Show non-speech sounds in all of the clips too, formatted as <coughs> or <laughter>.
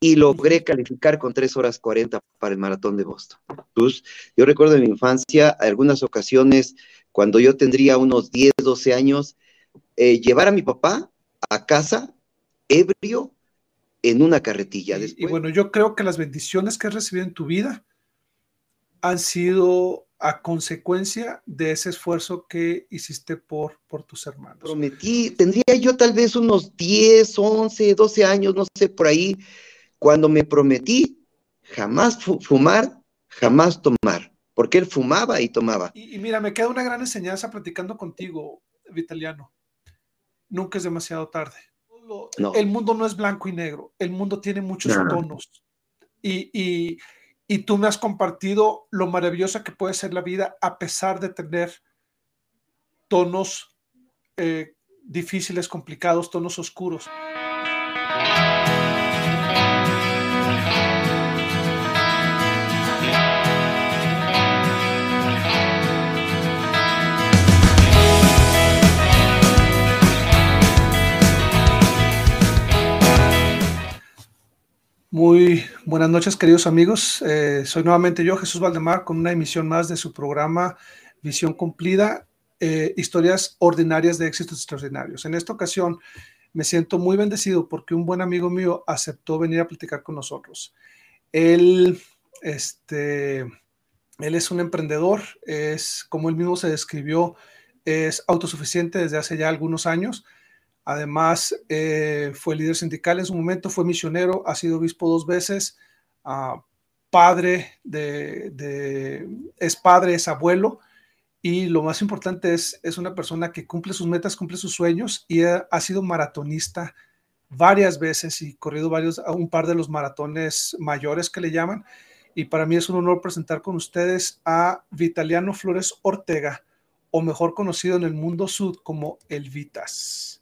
y logré calificar con 3 horas 40 para el maratón de Boston. Entonces, yo recuerdo en mi infancia, algunas ocasiones, cuando yo tendría unos 10, 12 años, eh, llevar a mi papá a casa ebrio en una carretilla. Y, bueno, yo creo que las bendiciones que has recibido en tu vida han sido a consecuencia de ese esfuerzo que hiciste por, por tus hermanos. Prometí, tendría yo tal vez unos 10, 11, 12 años, no sé, por ahí, cuando me prometí jamás fumar, jamás tomar, porque él fumaba y tomaba. Y, mira, me queda una gran enseñanza platicando contigo, Vitaliano. Nunca es demasiado tarde. El mundo no es blanco y negro, el mundo tiene muchos tonos. Y, tú me has compartido lo maravillosa que puede ser la vida a pesar de tener tonos eh, difíciles, complicados, tonos oscuros. Muy buenas noches, queridos amigos. Eh, soy nuevamente yo, Jesús Valdemar, con una emisión más de su programa Visión Cumplida, eh, historias ordinarias de éxitos extraordinarios. En esta ocasión me siento muy bendecido porque un buen amigo mío aceptó venir a platicar con nosotros. Él, este, él es un emprendedor, es como él mismo se describió, es autosuficiente desde hace ya algunos años Además, eh, fue líder sindical en su momento, fue misionero, ha sido obispo dos veces, ah, padre es padre, es abuelo, y lo más importante es, es una persona que cumple sus metas, cumple sus sueños y ha, sido maratonista varias veces y corrido varios, un par de los maratones mayores que le llaman. Y para mí es un honor presentar con ustedes a Vitaliano Flores Ortega, o mejor conocido en el mundo sud como El Vitas.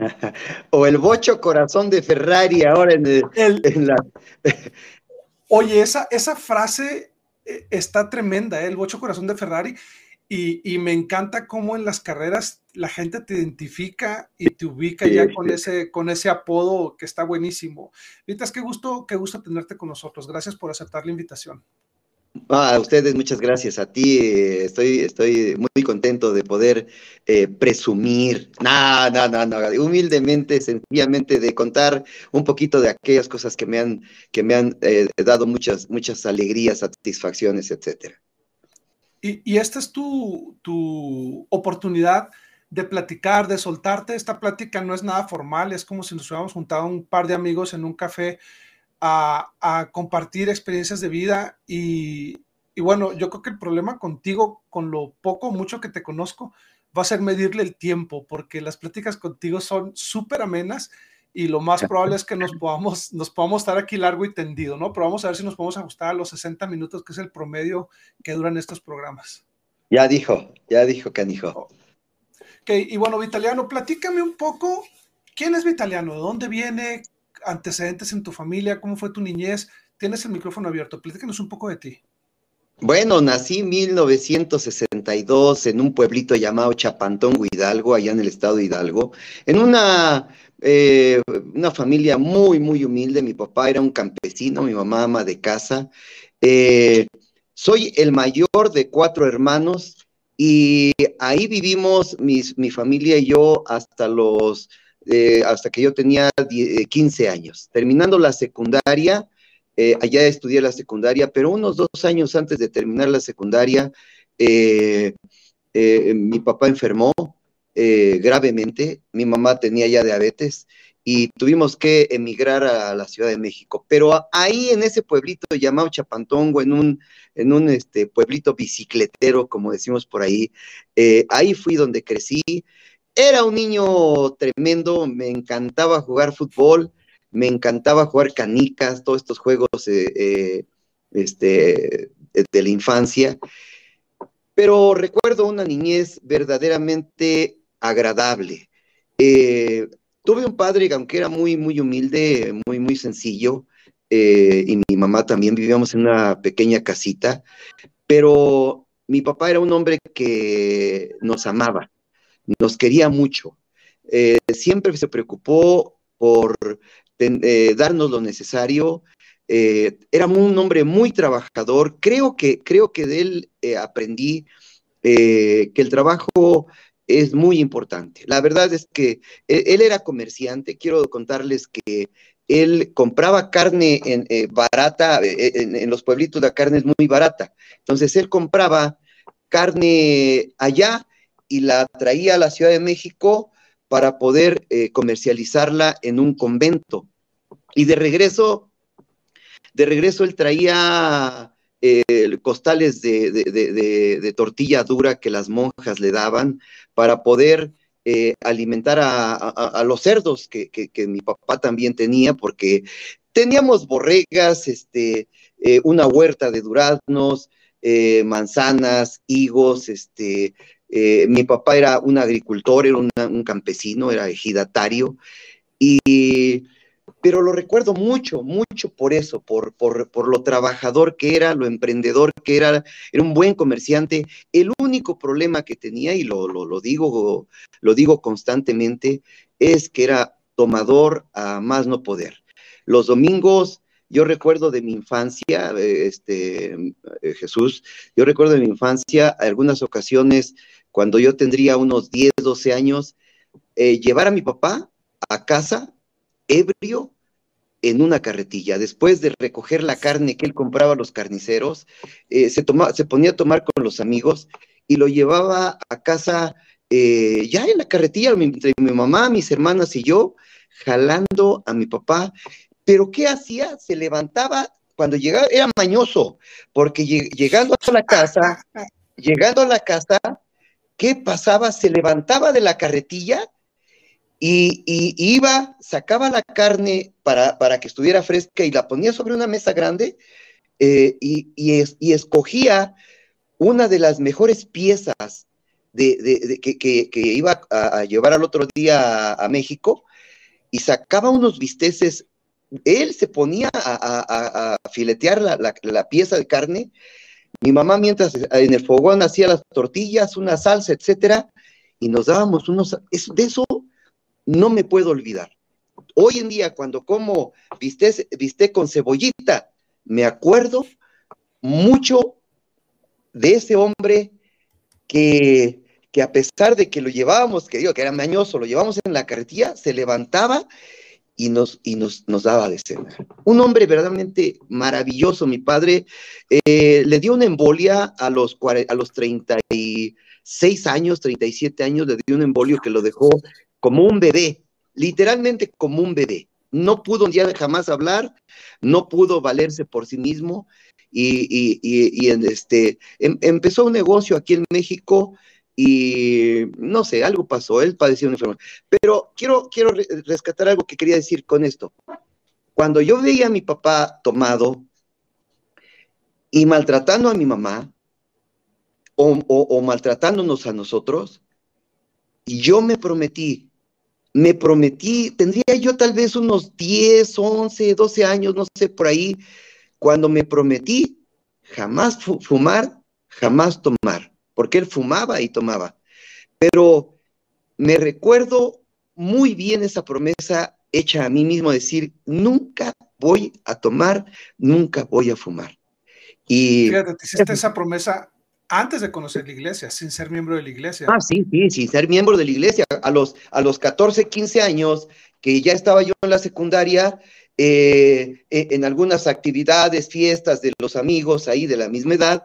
<laughs> o el bocho corazón de Ferrari ahora en, el, la... <laughs> Oye, esa, esa frase eh, está tremenda, ¿eh? el bocho corazón de Ferrari. Y, me encanta cómo en las carreras la gente te identifica y te ubica ya con, ese, con ese apodo que está buenísimo. Vitas, qué gusto, qué gusto tenerte con nosotros. Gracias por aceptar la invitación. Ah, a ustedes muchas gracias. A ti eh, estoy, estoy muy contento de poder eh, presumir, no, no, no, no, humildemente, sencillamente de contar un poquito de aquellas cosas que me han, que me han eh, dado muchas, muchas alegrías, satisfacciones, etcétera. Y, y, esta es tu, tu oportunidad de platicar, de soltarte. Esta plática no es nada formal, es como si nos hubiéramos juntado un par de amigos en un café a, compartir experiencias de vida y, bueno, yo creo que el problema contigo, con lo poco o mucho que te conozco, va a ser medirle el tiempo, porque las pláticas contigo son súper amenas y lo más probable es que nos podamos, nos podamos estar aquí largo y tendido, ¿no? Pero vamos a ver si nos podemos ajustar a los 60 minutos, que es el promedio que duran estos programas. Ya dijo, ya dijo Canijo. Ok, y bueno, Vitaliano, platícame un poco, ¿quién es Vitaliano? ¿De dónde viene? Antecedentes en tu familia? ¿Cómo fue tu niñez? Tienes el micrófono abierto. Platícanos un poco de ti. Bueno, nací en 1962 en un pueblito llamado Chapantón, Hidalgo, allá en el estado de Hidalgo, en una, eh, una familia muy, muy humilde. Mi papá era un campesino, mi mamá ama de casa. Eh, soy el mayor de cuatro hermanos y ahí vivimos mi familia y yo hasta los eh, hasta que yo tenía 15 eh, años. Terminando la secundaria, eh, allá estudié la secundaria, pero unos dos años antes de terminar la secundaria, mi papá enfermó gravemente, mi mamá tenía ya diabetes y tuvimos que emigrar a la Ciudad de México. Pero ahí en ese pueblito llamado Chapantongo, en un, en un este, pueblito bicicletero, como decimos por ahí, ahí fui donde crecí. Era un niño tremendo, me encantaba jugar fútbol, me encantaba jugar canicas, todos estos juegos eh, eh, este, de la infancia. Pero recuerdo una niñez verdaderamente agradable. Eh, tuve un padre, aunque era muy, muy humilde, muy, muy sencillo, y mi mamá también vivíamos en una pequeña casita, pero mi papá era un hombre que nos amaba nos quería mucho. Eh, siempre se preocupó por eh, darnos lo necesario. Eh, era un hombre muy trabajador. Creo que, creo que de él aprendí que el trabajo es muy importante. La verdad es que él, él era comerciante. Quiero contarles que él compraba carne en, barata, eh, en, los pueblitos la carne es muy barata. Entonces él compraba carne allá y la traía a la Ciudad de México para poder eh, comercializarla en un convento. Y de regreso, de regreso él traía costales de, de, tortilla dura que las monjas le daban para poder eh, alimentar a, los cerdos que, mi papá también tenía, porque teníamos borregas, este, eh, una huerta de duraznos, eh, manzanas, higos, este, mi papá era un agricultor, era un campesino, era ejidatario, y pero lo recuerdo mucho, mucho por eso, por, por, lo trabajador que era, lo emprendedor que era, era un buen comerciante. El único problema que tenía, y lo, lo, digo, lo digo constantemente, es que era tomador a más no poder. Los domingos, yo recuerdo de mi infancia, eh, este, eh, Jesús, yo recuerdo de mi infancia, algunas ocasiones, cuando yo tendría unos 10, 12 años, eh, llevar a mi papá a casa ebrio en una carretilla. Después de recoger la carne que él compraba a los carniceros, eh, se, se ponía a tomar con los amigos y lo llevaba a casa eh, ya en la carretilla, entre mi mamá, mis hermanas y yo, jalando a mi papá. Pero ¿qué hacía? Se levantaba cuando llegaba, era mañoso, porque llegando a la casa, llegando a la casa, ¿qué pasaba? Se levantaba de la carretilla y, iba, sacaba la carne para, para, que estuviera fresca y la ponía sobre una mesa grande eh, y, y, escogía una de las mejores piezas de, que, iba a, llevar al otro día a, México y sacaba unos bisteces. Él se ponía a, filetear la, la, pieza de carne. Mi mamá, mientras en el fogón hacía las tortillas, una salsa, etcétera, y nos dábamos unos. de eso no me puedo olvidar. Hoy en día, cuando como viste, con cebollita, me acuerdo mucho de ese hombre que, que a pesar de que lo llevábamos, que digo que era mañoso, lo llevamos en la carretilla, se levantaba y nos, y nos, nos daba de cenar. Un hombre verdaderamente maravilloso. Mi padre eh, le dio una embolia a los, a los 36 años, 37 años, le dio un embolio que lo dejó como un bebé, literalmente como un bebé. No pudo un día jamás hablar, no pudo valerse por sí mismo y, este, em, empezó un negocio aquí en México y no sé, algo pasó, él padeció una enfermedad. Pero quiero, quiero rescatar algo que quería decir con esto. Cuando yo veía a mi papá tomado y maltratando a mi mamá o maltratándonos a nosotros, y yo me prometí me prometí, tendría yo tal vez unos 10, 11, 12 años, no sé, por ahí, cuando me prometí jamás fumar, jamás tomar, porque él fumaba y tomaba. Pero me recuerdo muy bien esa promesa hecha a mí mismo, decir, nunca voy a tomar, nunca voy a fumar. Y Fíjate, te hiciste esa promesa antes de conocer la iglesia, sin ser miembro de la iglesia. Ah, sí, sí, sin ser miembro de la iglesia. A los, a los 14, 15 años, que ya estaba yo en la secundaria, eh, eh, en algunas actividades, fiestas de los amigos ahí de la misma edad,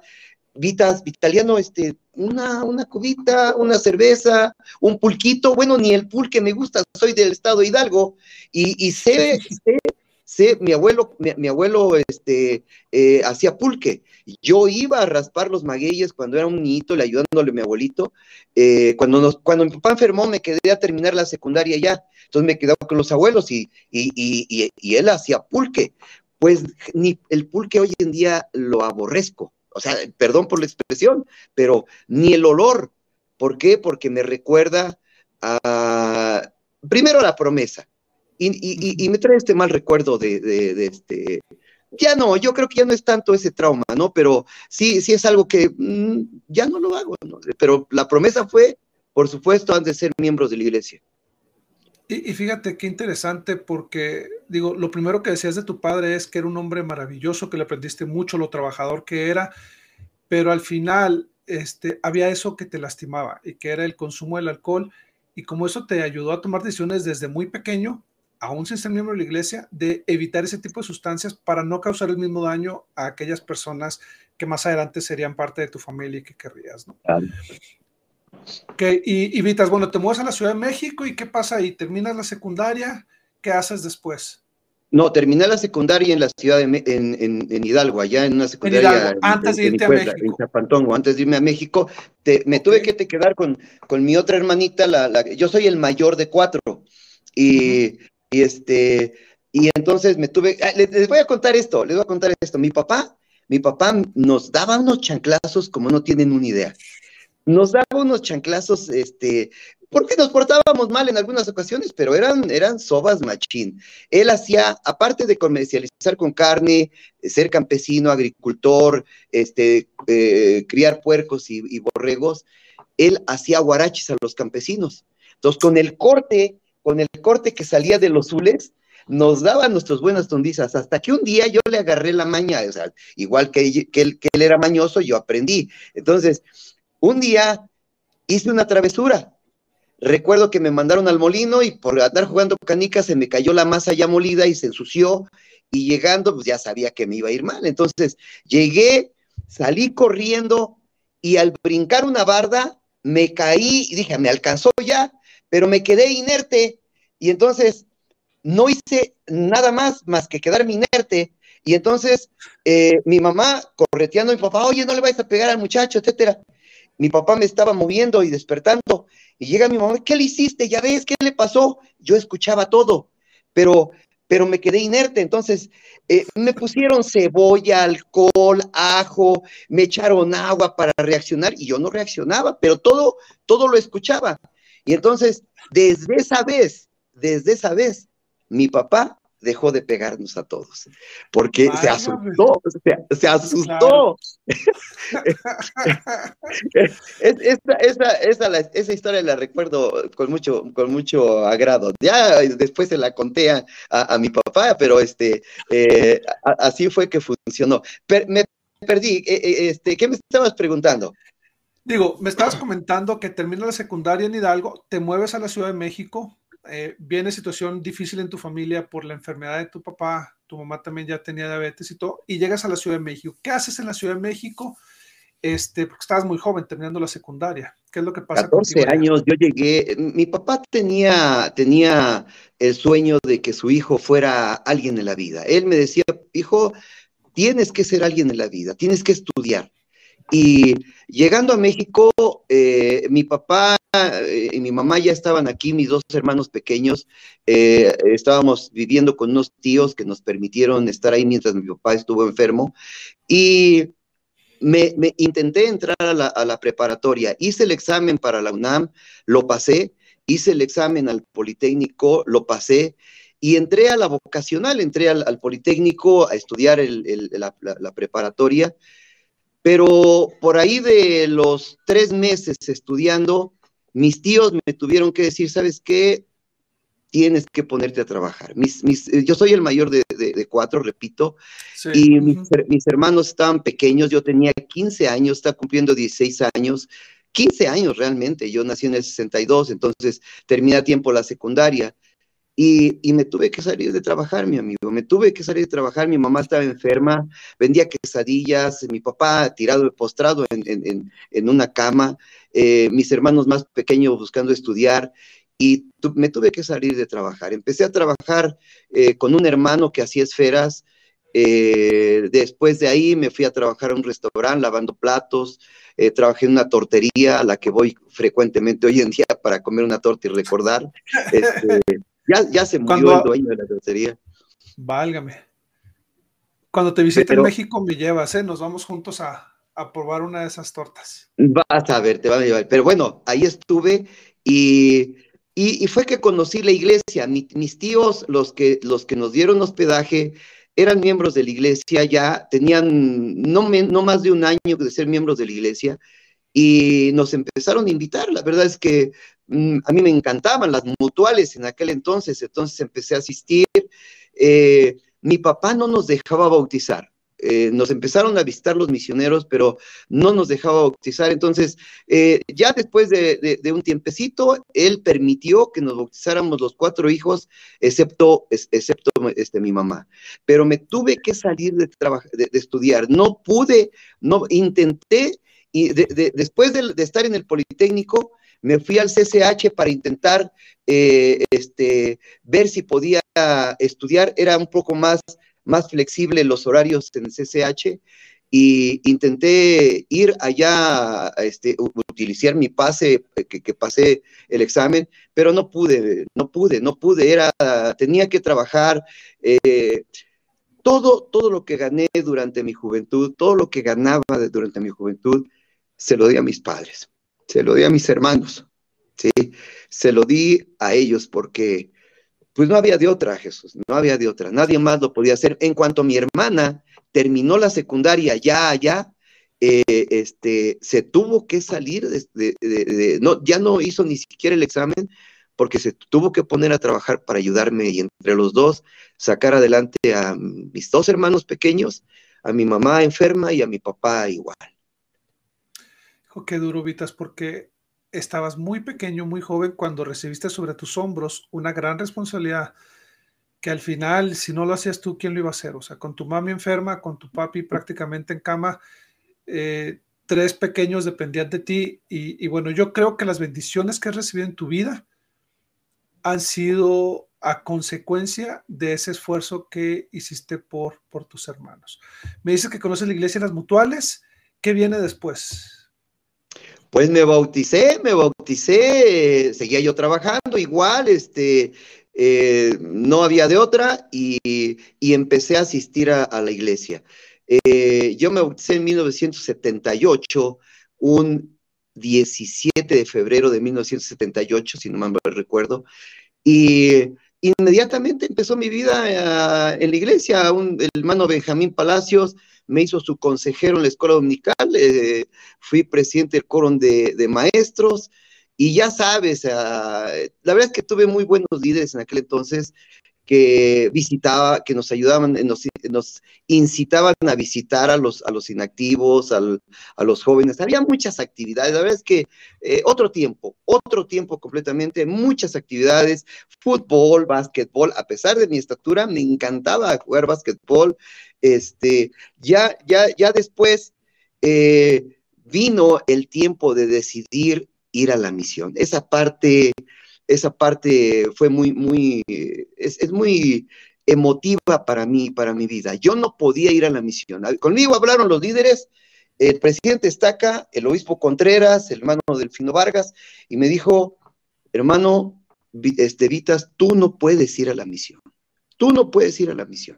Vitas, Vitaliano, este, una, una cubita, una cerveza, un pulquito, bueno, ni el pulque me gusta, soy del estado Hidalgo, y, y sé, sé sé, mi abuelo, mi, abuelo este, eh, hacía pulque. Yo iba a raspar los magueyes cuando era un niñito, le ayudándole a mi abuelito. Eh, cuando, nos, cuando mi papá enfermó, me quedé a terminar la secundaria ya. Entonces me quedaba con los abuelos y, y, y, y él hacía pulque. Pues ni el pulque hoy en día lo aborrezco. O sea, perdón por la expresión, pero ni el olor. ¿Por qué? Porque me recuerda a, primero la promesa y, me trae este mal recuerdo de, este. Ya no, yo creo que ya no es tanto ese trauma, ¿no? Pero sí, sí es algo que mm, ya no lo hago, ¿no? Pero la promesa fue, por supuesto, han de ser miembros de la iglesia. Y, fíjate qué interesante porque, digo, lo primero que decías de tu padre es que era un hombre maravilloso, que le aprendiste mucho lo trabajador que era, pero al final este, había eso que te lastimaba y que era el consumo del alcohol y como eso te ayudó a tomar decisiones desde muy pequeño, aún sin ser miembro de la iglesia, de evitar ese tipo de sustancias para no causar el mismo daño a aquellas personas que más adelante serían parte de tu familia y que querrías, ¿no? Ok, y, y Vitas, bueno, te mueves a la Ciudad de México y ¿qué pasa ahí? ¿Terminas la secundaria? ¿Qué haces después? No, terminé la secundaria en la ciudad de en, en, Hidalgo, allá en una secundaria. antes de irte a México. En Zapantongo, antes de irme a México, me tuve que te quedar con, con mi otra hermanita, la, yo soy el mayor de cuatro, y, y este, y entonces me tuve, ah, les, les, voy a contar esto, les voy a contar esto, mi papá, mi papá nos daba unos chanclazos como no tienen una idea nos daba unos chanclazos, este, porque nos portábamos mal en algunas ocasiones, pero eran, eran sobas machín. Él hacía, aparte de comercializar con carne, ser campesino, agricultor, este, eh, criar puercos y, borregos, él hacía guaraches a los campesinos. Entonces, con el corte, con el corte que salía de los zules, nos daba nuestras buenas tondizas, hasta que un día yo le agarré la maña, igual que, él, que él era mañoso, yo aprendí. Entonces, un día hice una travesura. Recuerdo que me mandaron al molino y por andar jugando canicas se me cayó la masa ya molida y se ensució. Y llegando, pues ya sabía que me iba a ir mal. Entonces llegué, salí corriendo y al brincar una barda me caí y dije, me alcanzó ya, pero me quedé inerte. Y entonces no hice nada más más que quedarme inerte. Y entonces eh, mi mamá correteando a mi papá, oye, no le vayas a pegar al muchacho, etcétera mi papá me estaba moviendo y despertando, y llega mi mamá, ¿qué le hiciste? ¿Ya ves qué le pasó? Yo escuchaba todo, pero, pero me quedé inerte, entonces eh, me pusieron cebolla, alcohol, ajo, me echaron agua para reaccionar, y yo no reaccionaba, pero todo, todo lo escuchaba. Y entonces, desde esa vez, desde esa vez, mi papá dejó de pegarnos a todos, porque se asustó, se, asustó. <laughs> esa, historia la recuerdo con mucho, con mucho agrado. Ya después se la conté a, mi papá, pero este, eh, así fue que funcionó. me perdí, eh, eh, este, ¿qué me estabas preguntando? Digo, me estabas comentando que termina la secundaria en Hidalgo, te mueves a la Ciudad de México, eh, viene situación difícil en tu familia por la enfermedad de tu papá, tu mamá también ya tenía diabetes y todo, y llegas a la Ciudad de México. ¿Qué haces en la Ciudad de México? Este, porque estabas muy joven terminando la secundaria. ¿Qué es lo que pasa? 14 años, yo llegué, mi papá tenía, tenía el sueño de que su hijo fuera alguien en la vida. Él me decía, hijo, tienes que ser alguien en la vida, tienes que estudiar. Y llegando a México, eh, mi papá eh, y mi mamá ya estaban aquí, mis dos hermanos pequeños, eh, estábamos viviendo con unos tíos que nos permitieron estar ahí mientras mi papá estuvo enfermo. Y me, intenté entrar a la, preparatoria, hice el examen para la UNAM, lo pasé, hice el examen al Politécnico, lo pasé, y entré a la vocacional, entré al, Politécnico a estudiar la preparatoria pero por ahí de los tres meses estudiando, mis tíos me tuvieron que decir, ¿sabes qué? Tienes que ponerte a trabajar. Mis, mis, yo soy el mayor de, cuatro, repito, y mis, hermanos estaban pequeños, yo tenía 15 años, estaba cumpliendo 16 años, 15 años realmente, yo nací en el 62, entonces terminé a tiempo la secundaria. Y, me tuve que salir de trabajar, mi amigo, me tuve que salir de trabajar, mi mamá estaba enferma, vendía quesadillas, mi papá tirado, postrado en, en, una cama, eh, mis hermanos más pequeños buscando estudiar, y me tuve que salir de trabajar. Empecé a trabajar eh, con un hermano que hacía esferas, eh, después de ahí me fui a trabajar a un restaurante lavando platos, trabajé en una tortería a la que voy frecuentemente hoy en día para comer una torta y recordar. Este, ya, se murió el dueño de la dulcería. Válgame. Cuando te visite en México me llevas, ¿eh? Nos vamos juntos a, probar una de esas tortas. Vas a ver, te van a llevar. Pero bueno, ahí estuve y, y, fue que conocí la iglesia. mis tíos, los que, los que nos dieron hospedaje, eran miembros de la iglesia ya, tenían no, no más de un año de ser miembros de la iglesia y nos empezaron a invitar. La verdad es que a mí me encantaban las mutuales en aquel entonces, entonces empecé a asistir. Eh, mi papá no nos dejaba bautizar. Eh, nos empezaron a visitar los misioneros, pero no nos dejaba bautizar. Entonces, eh, ya después de, un tiempecito, él permitió que nos bautizáramos los cuatro hijos, excepto, excepto este, mi mamá. Pero me tuve que salir de, de, de estudiar. No pude, no intenté, y después de, estar en el Politécnico, me fui al CCH para intentar eh, este, ver si podía estudiar. Era un poco más más flexible los horarios en el CCH y intenté ir allá, este, utilizar mi pase, eh, que, pasé el examen, pero no pude, no pude, no pude, era, tenía que trabajar. Eh, todo, todo lo que gané durante mi juventud, todo lo que ganaba durante mi juventud, se lo di a mis padres, se lo di a mis hermanos, ¿sí? Se lo di a ellos porque pues no había de otra, Jesús, no había de otra, nadie más lo podía hacer. En cuanto mi hermana terminó la secundaria ya allá, eh, este, se tuvo que salir, de, no, ya no hizo ni siquiera el examen porque se tuvo que poner a trabajar para ayudarme y entre los dos sacar adelante a mis dos hermanos pequeños, a mi mamá enferma y a mi papá igual. Qué duro, Vitas, porque estabas muy pequeño, muy joven, cuando recibiste sobre tus hombros una gran responsabilidad que al final, si no lo hacías tú, ¿quién lo iba a hacer? O sea, con tu mami enferma, con tu papi prácticamente en cama, eh, tres pequeños dependían de ti. Y, bueno, yo creo que las bendiciones que has recibido en tu vida han sido a consecuencia de ese esfuerzo que hiciste por, por tus hermanos. Me dices que conoces la iglesia de las mutuales. ¿Qué viene después? Pues me bauticé, me bauticé, seguía yo trabajando igual, este, eh, no había de otra y, empecé a asistir a, la iglesia. Eh, yo me bauticé en 1978, un 17 de febrero de 1978, si no me recuerdo, y inmediatamente empezó mi vida eh, en la iglesia, un, el hermano Benjamín Palacios me hizo su consejero en la escuela dominical, eh, fui presidente del coro de, maestros, y ya sabes, la verdad es que tuve muy buenos líderes en aquel entonces que visitaba, que nos ayudaban, nos, nos incitaban a visitar a los, a los inactivos, a los jóvenes. Había muchas actividades, la verdad es que eh, otro tiempo, otro tiempo completamente, muchas actividades, fútbol, básquetbol, a pesar de mi estatura, me encantaba jugar básquetbol, este, ya, ya, ya después eh, vino el tiempo de decidir ir a la misión. Esa parte, esa parte fue muy, muy, es, muy emotiva para mí, para mi vida. Yo no podía ir a la misión. Conmigo hablaron los líderes, el presidente Estaca, el obispo Contreras, el hermano Delfino Vargas, y me dijo, hermano, este, Vitas, tú no puedes ir a la misión. Tú no puedes ir a la misión.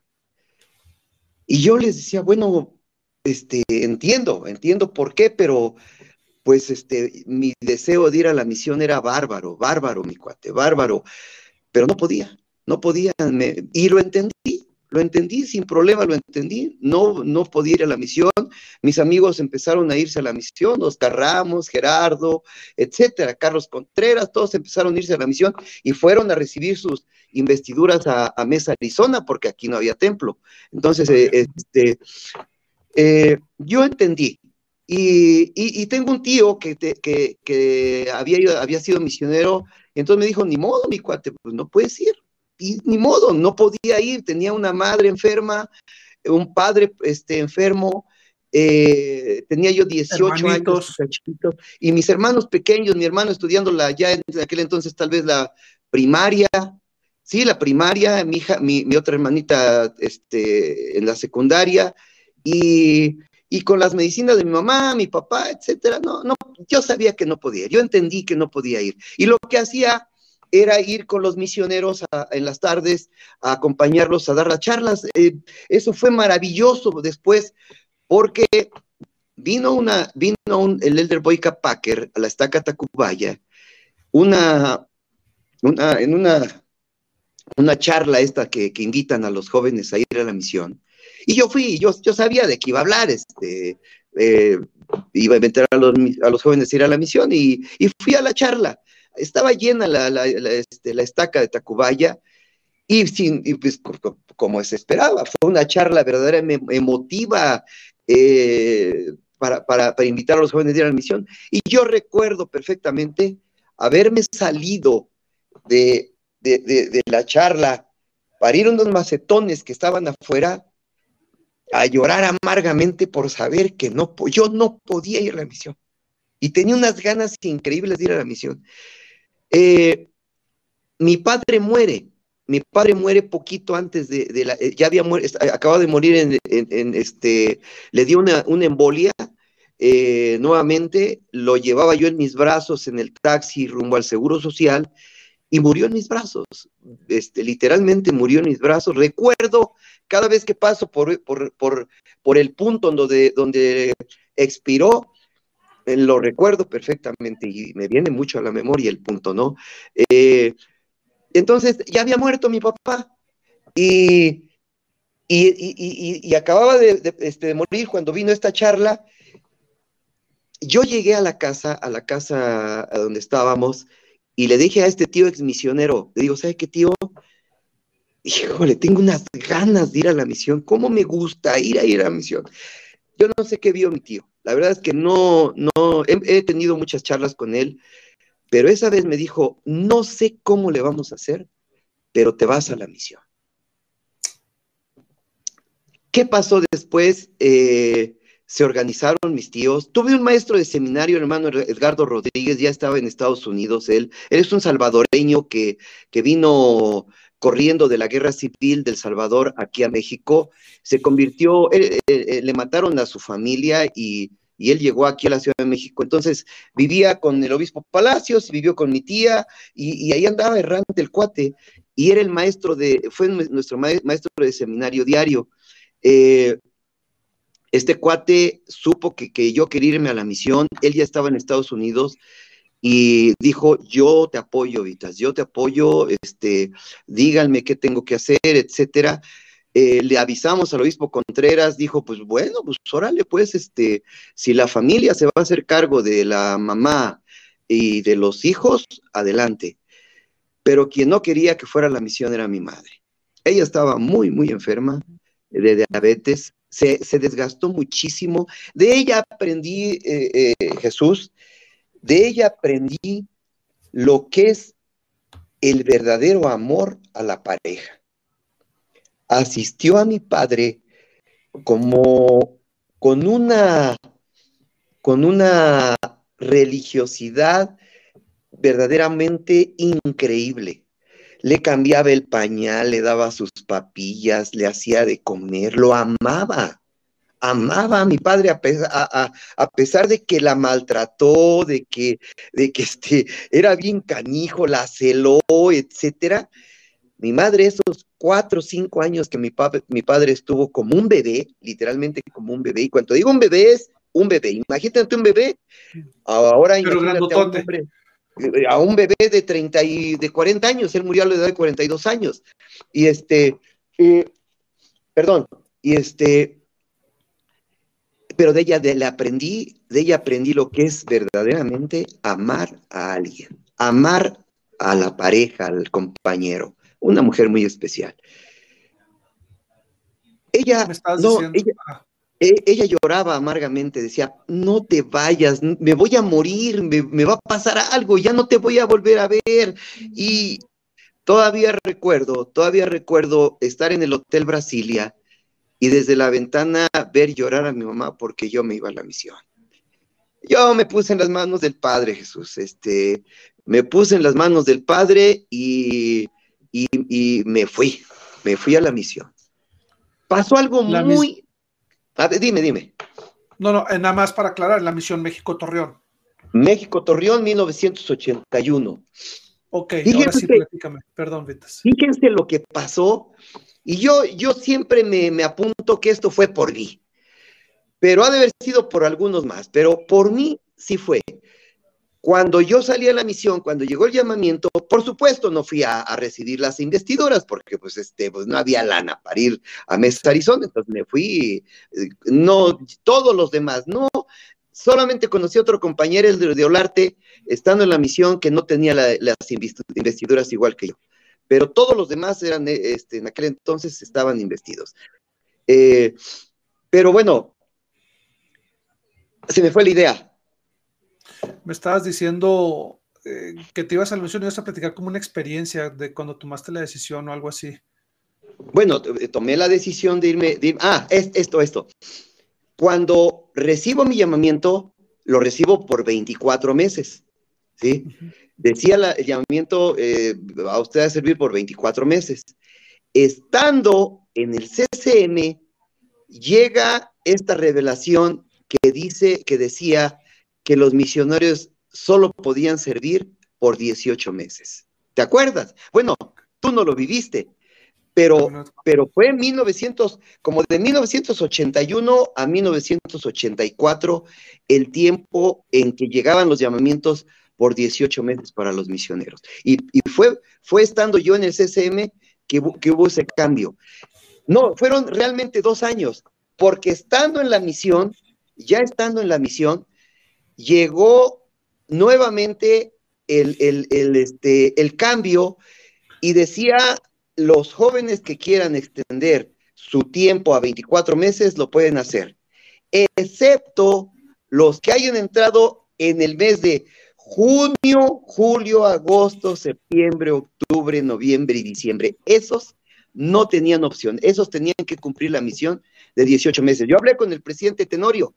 Y yo les decía, bueno, este, entiendo, entiendo por qué, pero pues este, mi deseo de ir a la misión era bárbaro, bárbaro, mi cuate, bárbaro, pero no podía, no podía, y lo entendí, lo entendí sin problema, lo entendí, no, no podía ir a la misión, mis amigos empezaron a irse a la misión, Oscar Ramos, Gerardo, etcétera, Carlos Contreras, todos empezaron a irse a la misión y fueron a recibir sus investiduras a, Mesa, Arizona, porque aquí no había templo. Entonces, eh, este, eh, yo entendí. Y, tengo un tío que, que, había, había sido misionero, entonces me dijo, ni modo, mi cuate, pues no puedes ir. Y ni modo, no podía ir, tenía una madre enferma, un padre este, enfermo, eh, tenía yo 18 años, y mis hermanos pequeños, mi hermano estudiando la, ya en aquel entonces tal vez la primaria, Sí, la primaria, mi hija, mi, otra hermanita este, en la secundaria, y, con las medicinas de mi mamá, mi papá, etcétera, no, no, yo sabía que no podía, yo entendí que no podía ir. Y lo que hacía era ir con los misioneros en las tardes a acompañarlos a dar las charlas. Eh, eso fue maravilloso después, porque vino una, vino un, el Elder Boyka Packer a la estaca Tacubaya, una, una, en una una charla esta que, invitan a los jóvenes a ir a la misión. Y yo fui, yo, yo sabía de qué iba a hablar, este, eh, iba a inventar a los, a los jóvenes ir a la misión y, fui a la charla. Estaba llena la, la, este, la estaca de Tacubaya y, sin, pues, como se esperaba, fue una charla verdaderamente emotiva eh, para, para, para, invitar a los jóvenes a ir a la misión. Y yo recuerdo perfectamente haberme salido de, de, de la charla para ir a unos macetones que estaban afuera a llorar amargamente por saber que no, yo no podía ir a la misión. Y tenía unas ganas increíbles de ir a la misión. Eh, mi padre muere, mi padre muere poquito antes de, la, eh, ya había muerto, acaba de morir en, este, le dio una, embolia, eh, nuevamente lo llevaba yo en mis brazos en el taxi rumbo al Seguro Social y murió en mis brazos, este, literalmente murió en mis brazos. Recuerdo cada vez que paso por, por, el punto donde, donde expiró, eh, lo recuerdo perfectamente y me viene mucho a la memoria el punto, ¿no? Eh, entonces, ya había muerto mi papá y, y, acababa de, este, de, morir cuando vino esta charla. Yo llegué a la casa, a la casa donde estábamos, y le dije a este tío ex misionero, le digo, ¿sabe qué tío? Híjole, tengo unas ganas de ir a la misión, ¿cómo me gusta ir a ir a la misión? Yo no sé qué vio mi tío, la verdad es que no, no, he, tenido muchas charlas con él, pero esa vez me dijo, no sé cómo le vamos a hacer, pero te vas a la misión. ¿Qué pasó después? Eh, se organizaron mis tíos. Tuve un maestro de seminario, hermano Edgardo Rodríguez, ya estaba en Estados Unidos él. Él es un salvadoreño que, que vino corriendo de la guerra civil del Salvador aquí a México, se convirtió, le mataron a su familia y, él llegó aquí a la Ciudad de México. Entonces vivía con el obispo Palacios, vivió con mi tía y, ahí andaba errante el cuate y era el maestro de, fue nuestro maestro de seminario diario. Eh, este cuate supo que, que yo quería irme a la misión, él ya estaba en Estados Unidos y dijo, yo te apoyo, Vitas, yo te apoyo, este, díganme qué tengo que hacer, etcétera. Eh, le avisamos al obispo Contreras, dijo, pues bueno, pues órale, pues, este, si la familia se va a hacer cargo de la mamá y de los hijos, adelante. Pero quien no quería que fuera la misión era mi madre. Ella estaba muy, muy enferma de diabetes, se, desgastó muchísimo. De ella aprendí, eh, eh, Jesús, de ella aprendí lo que es el verdadero amor a la pareja. Asistió a mi padre como con una con una religiosidad verdaderamente increíble. Le cambiaba el pañal, le daba sus papillas, le hacía de comer, lo amaba amaba a mi padre a pesar, de que la maltrató, de que, de que este, era bien canijo, la celó, etcétera. Mi madre, esos cuatro o cinco años que mi, mi padre estuvo como un bebé, literalmente como un bebé, y cuando digo un bebé es un bebé, imagínate un bebé, ahora imagínate a un, a un, bebé de 30 y de 40 años, él murió a la edad de 42 años, y este, eh, perdón, y este, pero de ella de, aprendí, de ella aprendí lo que es verdaderamente amar a alguien, amar a la pareja, al compañero, una mujer muy especial. Ella, no, e, ella, lloraba amargamente, decía, no te vayas, me voy a morir, me, me va a pasar algo, ya no te voy a volver a ver. Y todavía recuerdo, todavía recuerdo estar en el Hotel Brasilia y desde la ventana ver llorar a mi mamá porque yo me iba a la misión. Yo me puse en las manos del Padre Jesús, este, me puse en las manos del Padre y, me fui, me fui a la misión. Pasó algo muy... dime, dime. No, no, eh, nada más para aclarar, la misión México-Torreón. México-Torreón, 1981. Ok, ahora sí, platícame. Perdón, Vitas. Fíjense lo que pasó y yo, yo siempre me, apunto que esto fue por mí, pero ha de haber sido por algunos más, pero por mí sí fue. Cuando yo salí a la misión, cuando llegó el llamamiento, por supuesto no fui a, recibir las investiduras porque pues, este, pues no había lana para ir a Mesa Arizona, entonces me fui, eh, no, todos los demás, no, Solamente conocí a otro compañero, el de Olarte, estando en la misión, que no tenía las investiduras igual que yo. Pero todos los demás eran, eh, este, en aquel entonces estaban investidos. Eh, pero bueno, se me fue la idea. Me estabas diciendo eh, que te ibas a y ibas a platicar como una experiencia de cuando tomaste la decisión o algo así. Bueno, tomé la decisión de irme, ah, es, esto, esto. Cuando recibo mi llamamiento, lo recibo por 24 meses, ¿sí? Decía el llamamiento eh, a usted a servir por 24 meses. Estando en el CCM, llega esta revelación que dice, que decía que los misionarios solo podían servir por 18 meses. ¿Te acuerdas? Bueno, tú no lo viviste, pero, pero fue en 1900, como de 1981 a 1984, el tiempo en que llegaban los llamamientos por 18 meses para los misioneros. Y, fue, fue estando yo en el CCM que, que hubo ese cambio. No, fueron realmente dos años, porque estando en la misión, ya estando en la misión, llegó nuevamente el, el, este, el cambio y decía los jóvenes que quieran extender su tiempo a 24 meses lo pueden hacer, excepto los que hayan entrado en el mes de junio, julio, agosto, septiembre, octubre, noviembre y diciembre. Esos no tenían opción, esos tenían que cumplir la misión de 18 meses. Yo hablé con el presidente Tenorio,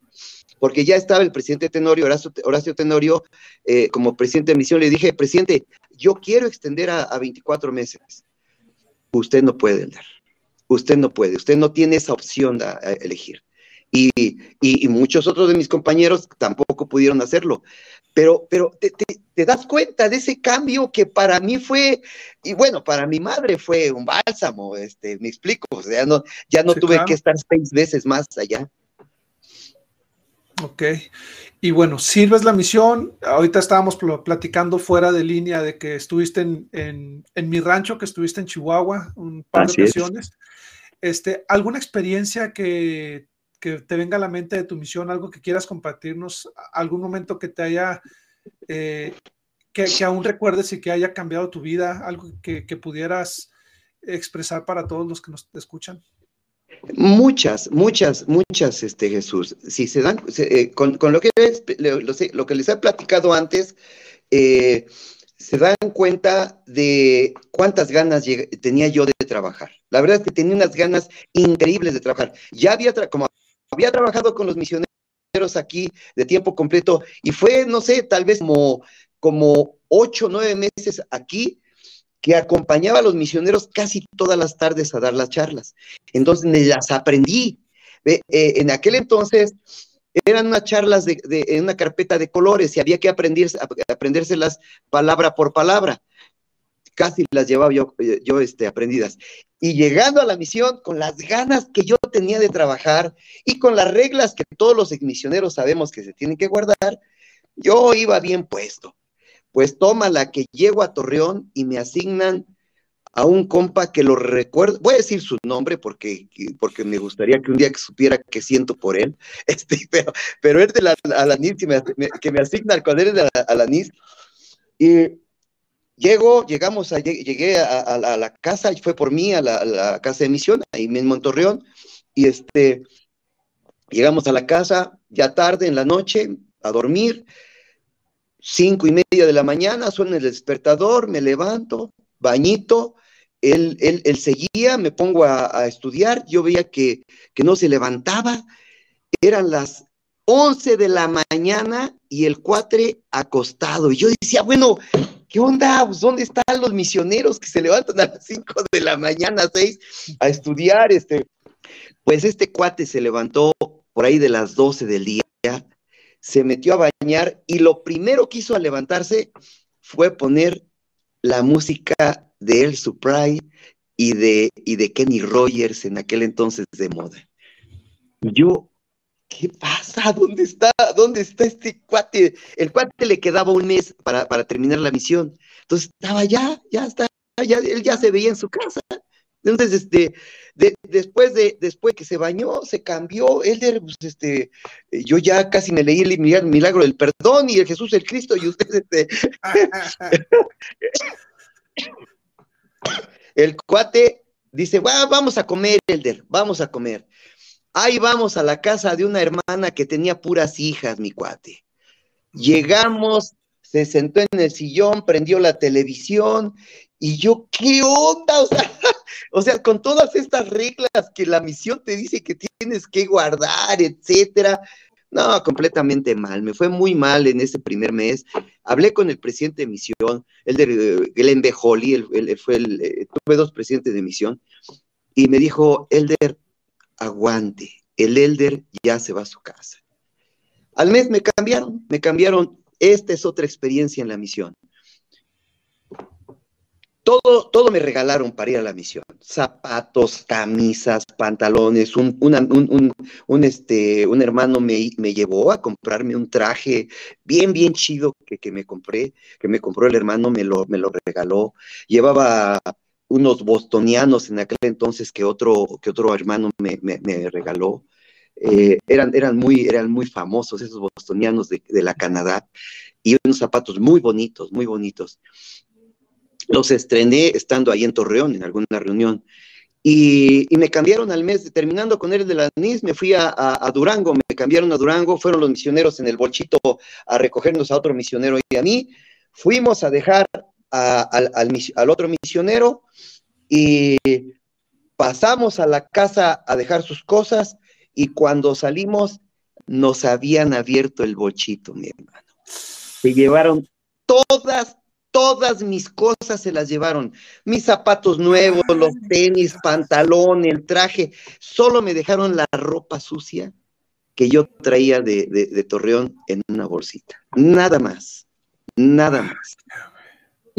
porque ya estaba el presidente Tenorio, Horacio, Tenorio, eh, como presidente de misión, le dije, presidente, yo quiero extender a, a 24 meses usted no puede. Usted no puede, usted no tiene esa opción de elegir. Y, muchos otros de mis compañeros tampoco pudieron hacerlo. Pero, pero te, das cuenta de ese cambio que para mí fue, y bueno, para mi madre fue un bálsamo, este, me explico, o sea, no, ya no tuve que estar seis veces más allá. Ok. Y bueno, sirves la misión. Ahorita estábamos platicando fuera de línea de que estuviste en, mi rancho, que estuviste en Chihuahua un par de ocasiones. Este, ¿Alguna experiencia que, te venga a la mente de tu misión, algo que quieras compartirnos, algún momento que te haya, eh, que, aún recuerdes y que haya cambiado tu vida, algo que, que pudieras expresar para todos los que nos escuchan? Muchas, muchas, muchas, este Jesús. Si se dan, eh, con, lo, que les, lo, que les he platicado antes, eh, se dan cuenta de cuántas ganas tenía yo de trabajar. La verdad es que tenía unas ganas increíbles de trabajar. Ya había, como había trabajado con los misioneros aquí de tiempo completo y fue, no sé, tal vez como, como ocho, nueve meses aquí, que acompañaba a los misioneros casi todas las tardes a dar las charlas. Entonces me las aprendí. Eh, en aquel entonces eran unas charlas de, en una carpeta de colores y había que aprenderse, aprendérselas palabra por palabra. Casi las llevaba yo, yo este, aprendidas. Y llegando a la misión, con las ganas que yo tenía de trabajar y con las reglas que todos los misioneros sabemos que se tienen que guardar, yo iba bien puesto. Pues toma la que llego a Torreón y me asignan a un compa que lo recuerdo, voy a decir su nombre porque, porque me gustaría que un día que supiera que siento por él, <laughs> este, pero, pero es de la Alanis que me, que me asigna con él de la Alanis. Y llego, llegamos, a, llegué a, la casa, fue por mí a la, casa de misión, ahí mismo en Torreón, y este, llegamos a la casa ya tarde en la noche a dormir, cinco y media de la mañana, suena el despertador, me levanto, bañito, él, él, seguía, me pongo a, estudiar, yo veía que, que, no se levantaba, eran las once de la mañana y el cuatre acostado, y yo decía, bueno, ¿qué onda? Pues, ¿Dónde están los misioneros que se levantan a las cinco de la mañana, seis, a estudiar? Este? Pues este cuate se levantó por ahí de las doce del día, se metió a bañar y lo primero que hizo al levantarse fue poner la música de El Surprise y de, y de Kenny Rogers en aquel entonces de moda. Yo, ¿qué pasa? <laughs> ¿Dónde está? ¿Dónde está este cuate? El cuate le quedaba un mes para, terminar la misión. Entonces estaba ya, ya está, ya, él ya se veía en su casa. Entonces, este, después de, después que se bañó, se cambió, él, pues, este, yo ya casi me leí el milagro del perdón y el Jesús el Cristo, y usted, este, <laughs> el cuate dice, vamos a comer, Elder, vamos a comer. Ahí vamos a la casa de una hermana que tenía puras hijas, mi cuate. Llegamos, se sentó en el sillón, prendió la televisión y yo, ¿qué onda? <laughs> O sea, con todas estas reglas que la misión te dice que tienes que guardar, etcétera. No, completamente mal. Me fue muy mal en ese primer mes. Hablé con el presidente de misión, el de Glenn B. Holly, él, fue el, eh, tuve dos presidentes de misión, y me dijo, Elder, aguante, el Elder ya se va a su casa. Al mes me cambiaron, me cambiaron. Esta es otra experiencia en la misión. Todo, todo me regalaron para ir a la misión. Zapatos, camisas, pantalones. Un, este, un hermano me, me, llevó a comprarme un traje bien, bien chido que, que, me compré, que me compró el hermano, me lo, me lo regaló. Llevaba unos bostonianos en aquel entonces que otro, que otro hermano me, me, regaló. Eh, eran, eran, muy, eran muy famosos esos bostonianos de, de la Canadá y unos zapatos muy bonitos, muy bonitos. Los estrené estando ahí en Torreón, en alguna reunión. Y, me cambiaron al mes, terminando con él de la NIS, me fui a, Durango, me cambiaron a Durango, fueron los misioneros en el bolchito a recogernos a otro misionero y a mí. Fuimos a dejar al, al, otro misionero y pasamos a la casa a dejar sus cosas y cuando salimos nos habían abierto el bolchito, mi hermano. Se llevaron todas, todas mis cosas se las llevaron. Mis zapatos nuevos, los tenis, pantalón, el traje. Solo me dejaron la ropa sucia que yo traía de, Torreón en una bolsita. Nada más. Nada más.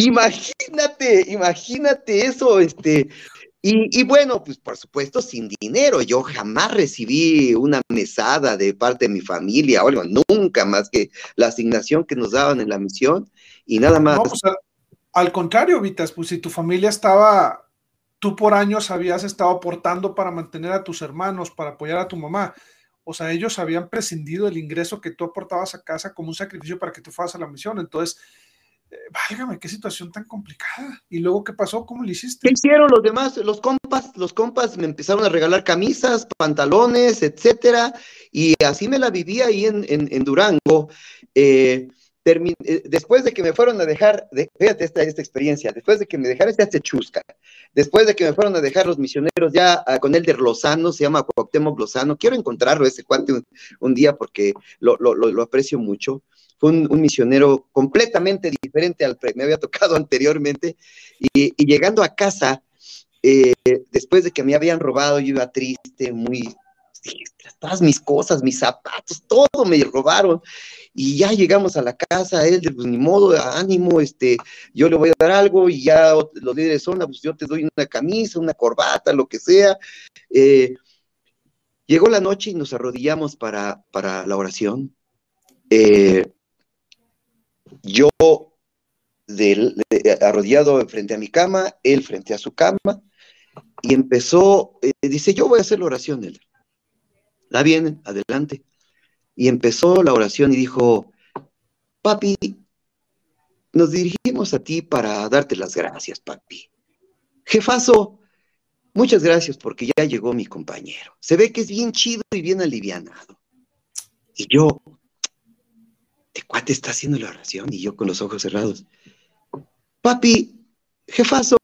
Imagínate, imagínate eso, este. Y, y, bueno, pues por supuesto sin dinero. Yo jamás recibí una mesada de parte de mi familia o algo, nunca más que la asignación que nos daban en la misión y nada más. Pues, al contrario, Vitas, pues si tu familia estaba, tú por años habías estado aportando para mantener a tus hermanos, para apoyar a tu mamá. O sea, ellos habían prescindido el ingreso que tú aportabas a casa como un sacrificio para que tú fueras a la misión. Entonces, válgame, qué situación tan complicada. ¿Y luego qué pasó? ¿Cómo le hiciste? ¿Qué hicieron los demás? Los compas, los compas me empezaron a regalar camisas, pantalones, etcétera, y así me la vivía ahí en, en Durango. Eh, eh, después de que me fueron a dejar, fíjate esta, esta experiencia, después de que me dejaron esta chusca, después de que me fueron a dejar los misioneros ya ah, con el de Lozano, se llama Cuauhtémoc Lozano, quiero encontrarlo ese cuate un, día porque lo, aprecio mucho, fue un, misionero completamente diferente al que me había tocado <laughs> anteriormente, y, llegando a casa, eh, después de que me habían robado, yo iba triste, muy todas mis cosas, mis zapatos, todo me robaron y ya llegamos a la casa, él, pues ni modo, ánimo, este, yo le voy a dar algo y ya los líderes son, pues yo te doy una camisa, una corbata, lo que sea. Eh, llegó la noche y nos arrodillamos para, para la oración. Eh, yo arrodillado frente a mi cama, él frente a su cama, y empezó, eh, dice, yo voy a hacer la oración, él. La vienen, adelante. Y empezó la oración y dijo, papi, nos dirigimos a ti para darte las gracias, papi. Jefazo, muchas gracias porque ya llegó mi compañero. Se ve que es bien chido y bien alivianado. Y yo, ¿de cuate está haciendo la oración? Y yo con los ojos cerrados. Papi, jefazo,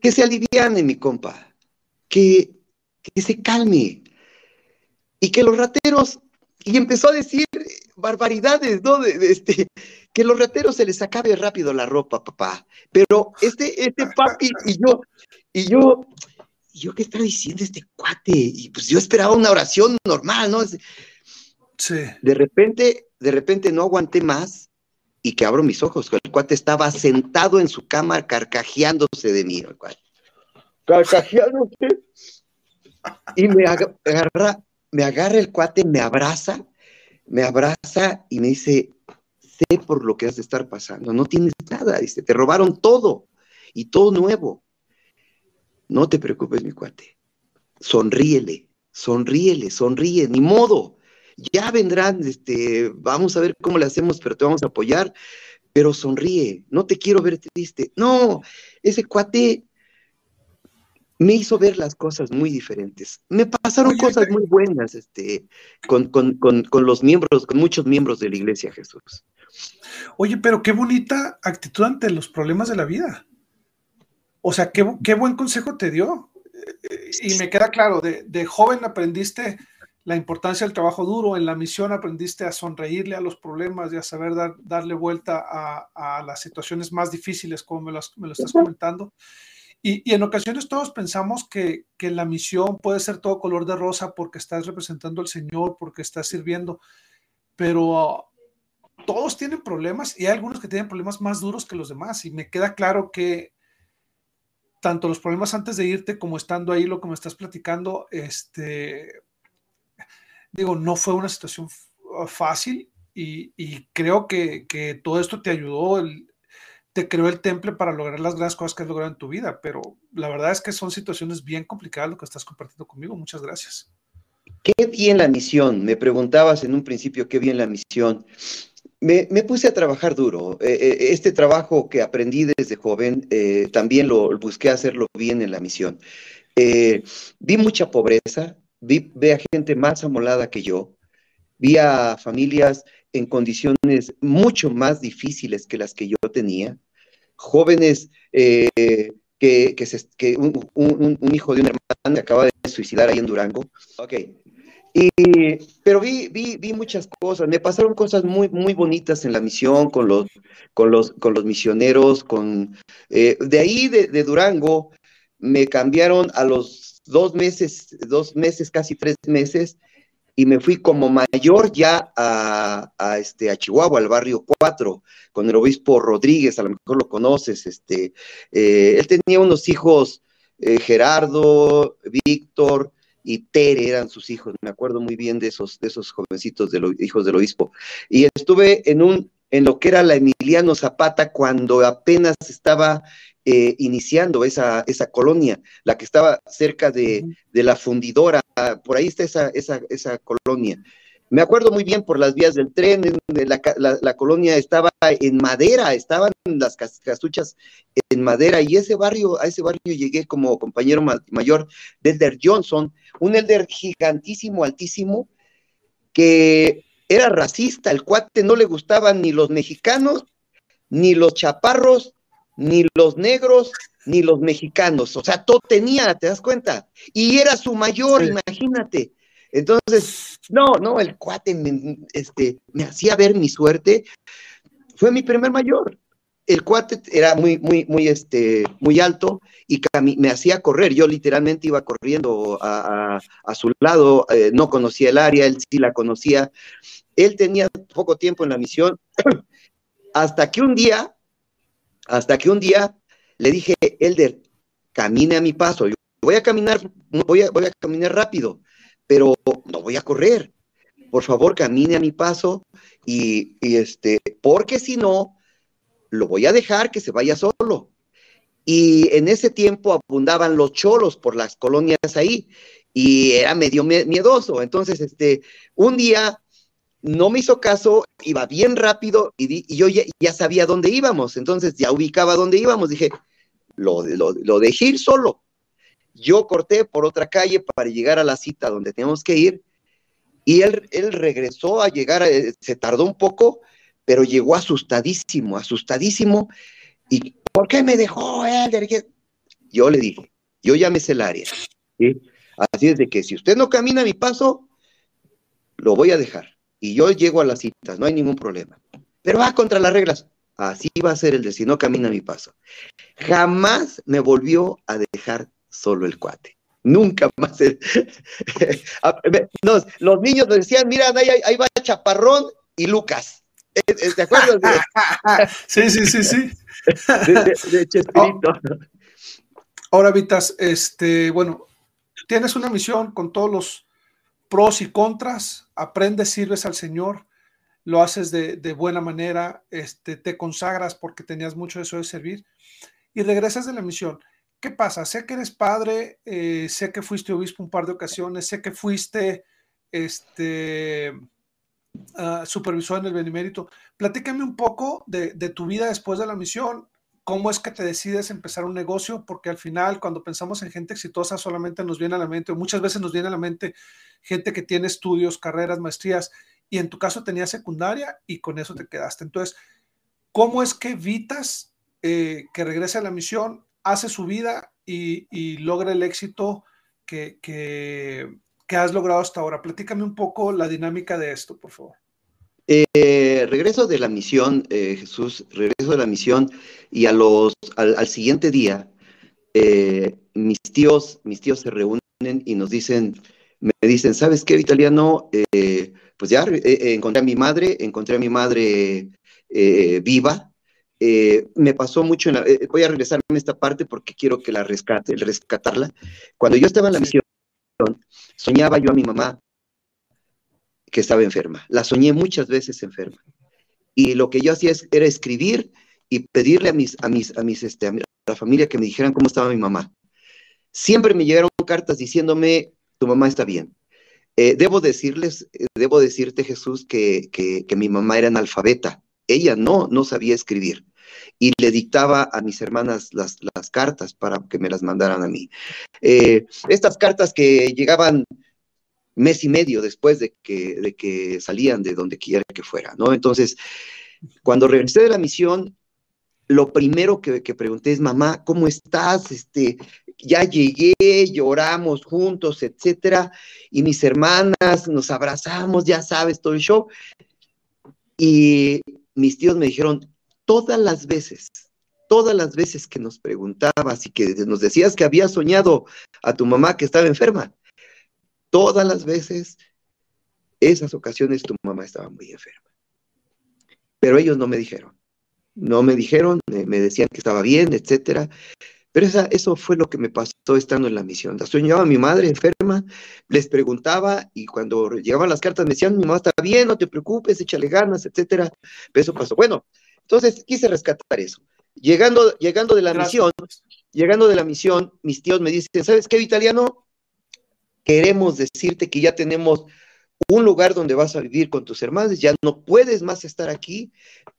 que se aliviane mi compa, que, que se calme, y que los rateros, y empezó a decir barbaridades, ¿no? De, este, que los rateros se les acabe rápido la ropa, papá. Pero este, este papi y yo, y yo, y yo, ¿qué está diciendo este cuate? Y pues yo esperaba una oración normal, ¿no? Sí. De repente, de repente no aguanté más y que abro mis ojos. El cuate estaba sentado en su cama carcajeándose de mí, el cuate. Carcajeándose. Y me agarra, me agarra el cuate, me abraza, me abraza y me dice, sé por lo que has de estar pasando, no tienes nada, dice, te robaron todo y todo nuevo. no te preocupes, mi cuate. Sonríele, sonríele, sonríe, ni modo. Ya vendrán, este, vamos a ver cómo le hacemos, pero te vamos a apoyar. Pero sonríe, no te quiero ver triste. No, ese cuate me hizo ver las cosas muy diferentes. Me pasaron cosas muy buenas este, con, los miembros, con muchos miembros de la iglesia Jesús. Oye, pero qué bonita actitud ante los problemas de la vida. O sea, qué, buen consejo te dio. Y me queda claro, de, joven aprendiste la importancia del trabajo duro, en la misión aprendiste a sonreírle a los problemas y a saber darle vuelta a, las situaciones más difíciles, como me, me lo estás comentando. Y, en ocasiones todos pensamos que, la misión puede ser todo color de rosa porque estás representando al Señor, porque estás sirviendo, pero todos tienen problemas y hay algunos que tienen problemas más duros que los demás. Y me queda claro que tanto los problemas antes de irte como estando ahí, lo que me estás platicando, este, digo, no fue una situación fácil y, creo que, todo esto te ayudó, te creó el temple para lograr las grandes cosas que has logrado en tu vida, pero la verdad es que son situaciones bien complicadas lo que estás compartiendo conmigo. Muchas gracias. Qué bien la misión. Me preguntabas en un principio qué bien la misión. Me, puse a trabajar duro. Eh, eh, este trabajo que aprendí desde joven, eh, también lo busqué hacerlo bien en la misión. vi mucha pobreza, vi, vi a gente más amolada que yo, vi a familias en condiciones mucho más difíciles que las que yo tenía, jóvenes eh, que, que, un, hijo de una hermana acaba de suicidar ahí en Durango. Ok. Y, pero vi, vi, vi, muchas cosas, me pasaron cosas muy, muy bonitas en la misión con los, con los, con los misioneros, con, eh, de ahí de, de Durango me cambiaron a los dos meses, dos meses, casi tres meses, y me fui como mayor ya a, este, a Chihuahua, al barrio 4, con el obispo Rodríguez, a lo mejor lo conoces, este, eh, él tenía unos hijos, eh, Gerardo, Víctor y Tere eran sus hijos, me acuerdo muy bien de esos, de esos jovencitos de los hijos del obispo. Y estuve en un, en lo que era la Emiliano Zapata cuando apenas estaba eh, iniciando esa, esa colonia, la que estaba cerca de, la fundidora, por ahí está esa, esa, esa, colonia. Me acuerdo muy bien por las vías del tren, la, la, colonia estaba en madera, estaban las casuchas en madera, y ese barrio, a ese barrio llegué como compañero mayor de Elder Johnson, un Elder gigantísimo, altísimo, que era racista, el cuate no le gustaban ni los mexicanos, ni los chaparros, ni los negros, ni los mexicanos. O sea, todo tenía, ¿te das cuenta? Y era su mayor, imagínate. Entonces, no, no, el cuate me, este, me hacía ver mi suerte. Fue mi primer mayor. El cuate era muy, muy, muy, este, muy alto y me hacía correr. Yo literalmente iba corriendo a, su lado, eh, no conocía el área, él sí la conocía. Él tenía poco tiempo en la misión, <clears throat> hasta que un día hasta que un día le dije, Elder, camine a mi paso. Yo voy a caminar, voy a, caminar rápido, pero no voy a correr. Por favor, camine a mi paso y, este, porque si no, lo voy a dejar que se vaya solo. Y en ese tiempo abundaban los cholos por las colonias ahí y era medio miedoso. Entonces, este, un día no me hizo caso, iba bien rápido y, yo ya, sabía dónde íbamos, entonces ya ubicaba dónde íbamos, dije, lo, lo, dejé ir solo. Yo corté por otra calle para llegar a la cita donde teníamos que ir y él, él regresó a llegar, eh, se tardó un poco, pero llegó asustadísimo, asustadísimo. ¿Y por qué me dejó él? Yo le dije, yo ya me sé el área. Así es de que si usted no camina a mi paso, lo voy a dejar y yo llego a las citas, no hay ningún problema. Pero va contra las reglas. Así va a ser el de si no camina mi paso. Jamás me volvió a dejar solo el cuate. Nunca más. <laughs> los niños decían, mira, ahí, va Chaparrón y Lucas. ¿Te acuerdas? <laughs> sí, sí, sí, sí. De, Ahora, Vitas, este, bueno, tienes una misión con todos los pros y contras, aprendes, sirves al Señor, lo haces de, buena manera, este, te consagras porque tenías mucho eso de servir y regresas de la misión. ¿qué pasa? Sé que eres padre, eh, sé que fuiste obispo un par de ocasiones, sé que fuiste este, uh, supervisor en el Benemérito. Platícame un poco de, de, tu vida después de la misión. ¿Cómo es que te decides empezar un negocio? Porque al final, cuando pensamos en gente exitosa, solamente nos viene a la mente, o muchas veces nos viene a la mente gente que tiene estudios, carreras, maestrías, y en tu caso tenías secundaria y con eso te quedaste. Entonces, ¿cómo es que evitas eh, que regrese a la misión, hace su vida y, y logra el éxito que, que, que, has logrado hasta ahora? Platícame un poco la dinámica de esto, por favor. Eh, regreso de la misión, eh, Jesús, regreso de la misión y a los, al, al siguiente día, eh, mis tíos, mis tíos se reúnen y nos dicen, me dicen, ¿sabes qué, italiano? Eh, pues ya encontré a mi madre, encontré a mi madre viva. me pasó mucho, en la, voy a regresarme en esta parte porque quiero que la rescate, rescatarla. Cuando yo estaba en la misión, soñaba yo a mi mamá que estaba enferma. La soñé muchas veces enferma. Y lo que yo hacía es, era escribir y pedirle a mis, a mis, a mis, este, a la familia que me dijeran cómo estaba mi mamá. Siempre me llegaron cartas diciéndome, tu mamá está bien. Eh, debo decirles, eh, debo decirte, Jesús, que, que, mi mamá era analfabeta. Ella no, no sabía escribir. Y le dictaba a mis hermanas las, las cartas para que me las mandaran a mí. Eh, estas cartas que llegaban mes y medio después de que, de que salían de donde quiera que fuera, ¿no? Entonces, cuando regresé de la misión, lo primero que, que, pregunté es, mamá, ¿cómo estás? Este, ya llegué, lloramos juntos, etcétera, y mis hermanas nos abrazamos, ya sabes, todo el show. Y mis tíos me dijeron, todas las veces, todas las veces que nos preguntabas y que nos decías que había soñado a tu mamá que estaba enferma, todas las veces, esas ocasiones tu mamá estaba muy enferma. Pero ellos no me dijeron, no me dijeron, me decían que estaba bien, etcétera. Pero esa, eso fue lo que me pasó estando en la misión. La soñaba mi madre enferma, les preguntaba y cuando llegaban las cartas me decían, mi mamá está bien, no te preocupes, échale ganas, etcétera. Pero eso pasó. Bueno, entonces quise rescatar eso. Llegando, llegando de la Gracias. misión, llegando de la misión, mis tíos me dicen, ¿sabes qué, Vitaliano? Queremos decirte que ya tenemos un lugar donde vas a vivir con tus hermanos, ya no puedes más estar aquí,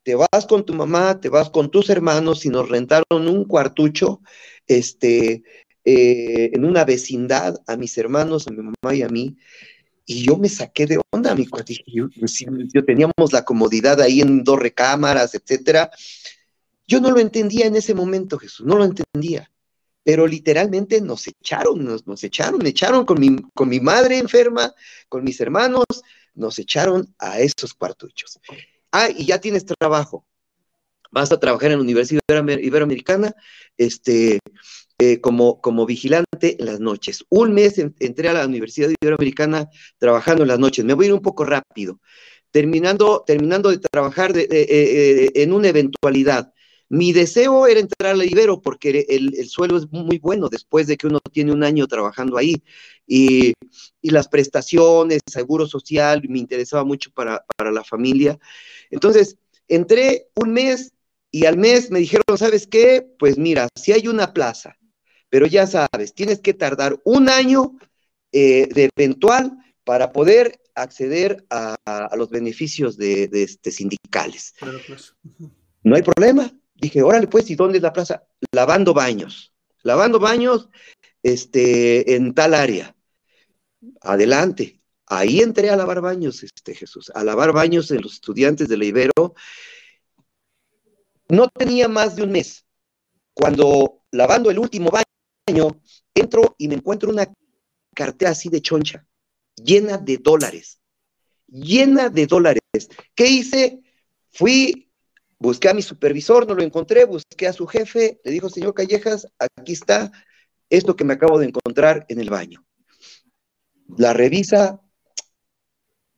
te vas con tu mamá, te vas con tus hermanos y nos rentaron un cuartucho, este, eh, en una vecindad a mis hermanos, a mi mamá y a mí, y yo me saqué de onda, mi yo, yo teníamos la comodidad ahí en dos recámaras, etcétera, yo no lo entendía en ese momento, Jesús, no lo entendía pero literalmente nos echaron, nos, echaron, me echaron con mi, con mi madre enferma, con mis hermanos, nos echaron a esos cuartuchos. Ah, y ya tienes trabajo. Vas a trabajar en la Universidad Iberoamericana este, eh, como, como vigilante en las noches. Un mes en, entré a la Universidad Iberoamericana trabajando en las noches. Me voy a ir un poco rápido. Terminando, terminando de trabajar eh, eh, en una eventualidad mi deseo era entrar a la Ibero porque el, el, suelo es muy bueno después de que uno tiene un año trabajando ahí. Y, y las prestaciones, seguro social, me interesaba mucho para, para, la familia. Entonces, entré un mes y al mes me dijeron, ¿sabes qué? Pues mira, si hay una plaza, pero ya sabes, tienes que tardar un año eh, de eventual para poder acceder a, a los beneficios de, de este, sindicales. Claro, pues. No hay problema Dije, órale, pues, ¿y dónde es la plaza? Lavando baños. Lavando baños este, en tal área. Adelante. Ahí entré a lavar baños, este Jesús, a lavar baños de los estudiantes de la Ibero. No tenía más de un mes. Cuando lavando el último baño, entro y me encuentro una cartera así de choncha, llena de dólares, llena de dólares. ¿Qué hice? Fui Busqué a mi supervisor, no lo encontré, busqué a su jefe, le dijo, señor Callejas, aquí está esto que me acabo de encontrar en el baño. La revisa,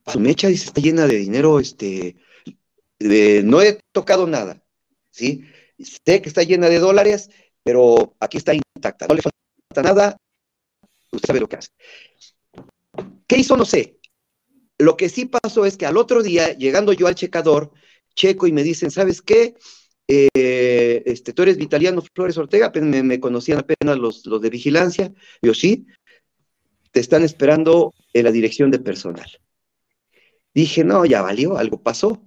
su mecha dice, está llena de dinero, este, no he tocado nada, ¿sí? Sé que está llena de dólares, pero aquí está intacta, no le falta nada, usted sabe lo que hace. ¿Qué hizo? No sé. Lo que sí pasó es que al otro día, llegando yo al checador, checo y me dicen, ¿sabes qué? eh, este, tú eres Vitaliano Flores Ortega, me, me conocían apenas los, los de vigilancia, yo sí, te están esperando en la dirección de personal. Dije, no, ya valió, algo pasó.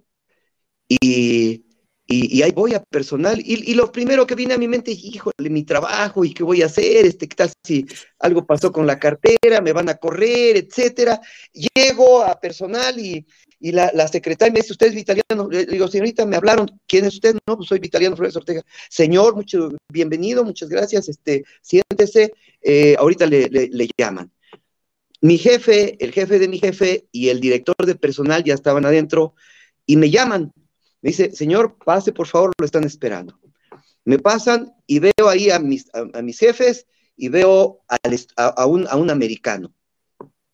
Y, y, ahí voy a personal. Y, lo primero que viene a mi mente, híjole, mi trabajo y qué voy a hacer, este, qué tal si algo pasó con la cartera, me van a correr, etcétera. Llego a personal y, y la, la, secretaria me dice, ¿usted es Vitaliano? Le digo, señorita, me hablaron, ¿quién es usted? No, pues soy Vitaliano Flores Ortega. Señor, mucho, bienvenido, muchas gracias, este, siéntese, eh, ahorita le, llaman. Mi jefe, el jefe de mi jefe y el director de personal ya estaban adentro y me llaman. Me dice, señor, pase por favor, lo están esperando. Me pasan y veo ahí a mis, a, mis jefes y veo al, a, un, a un americano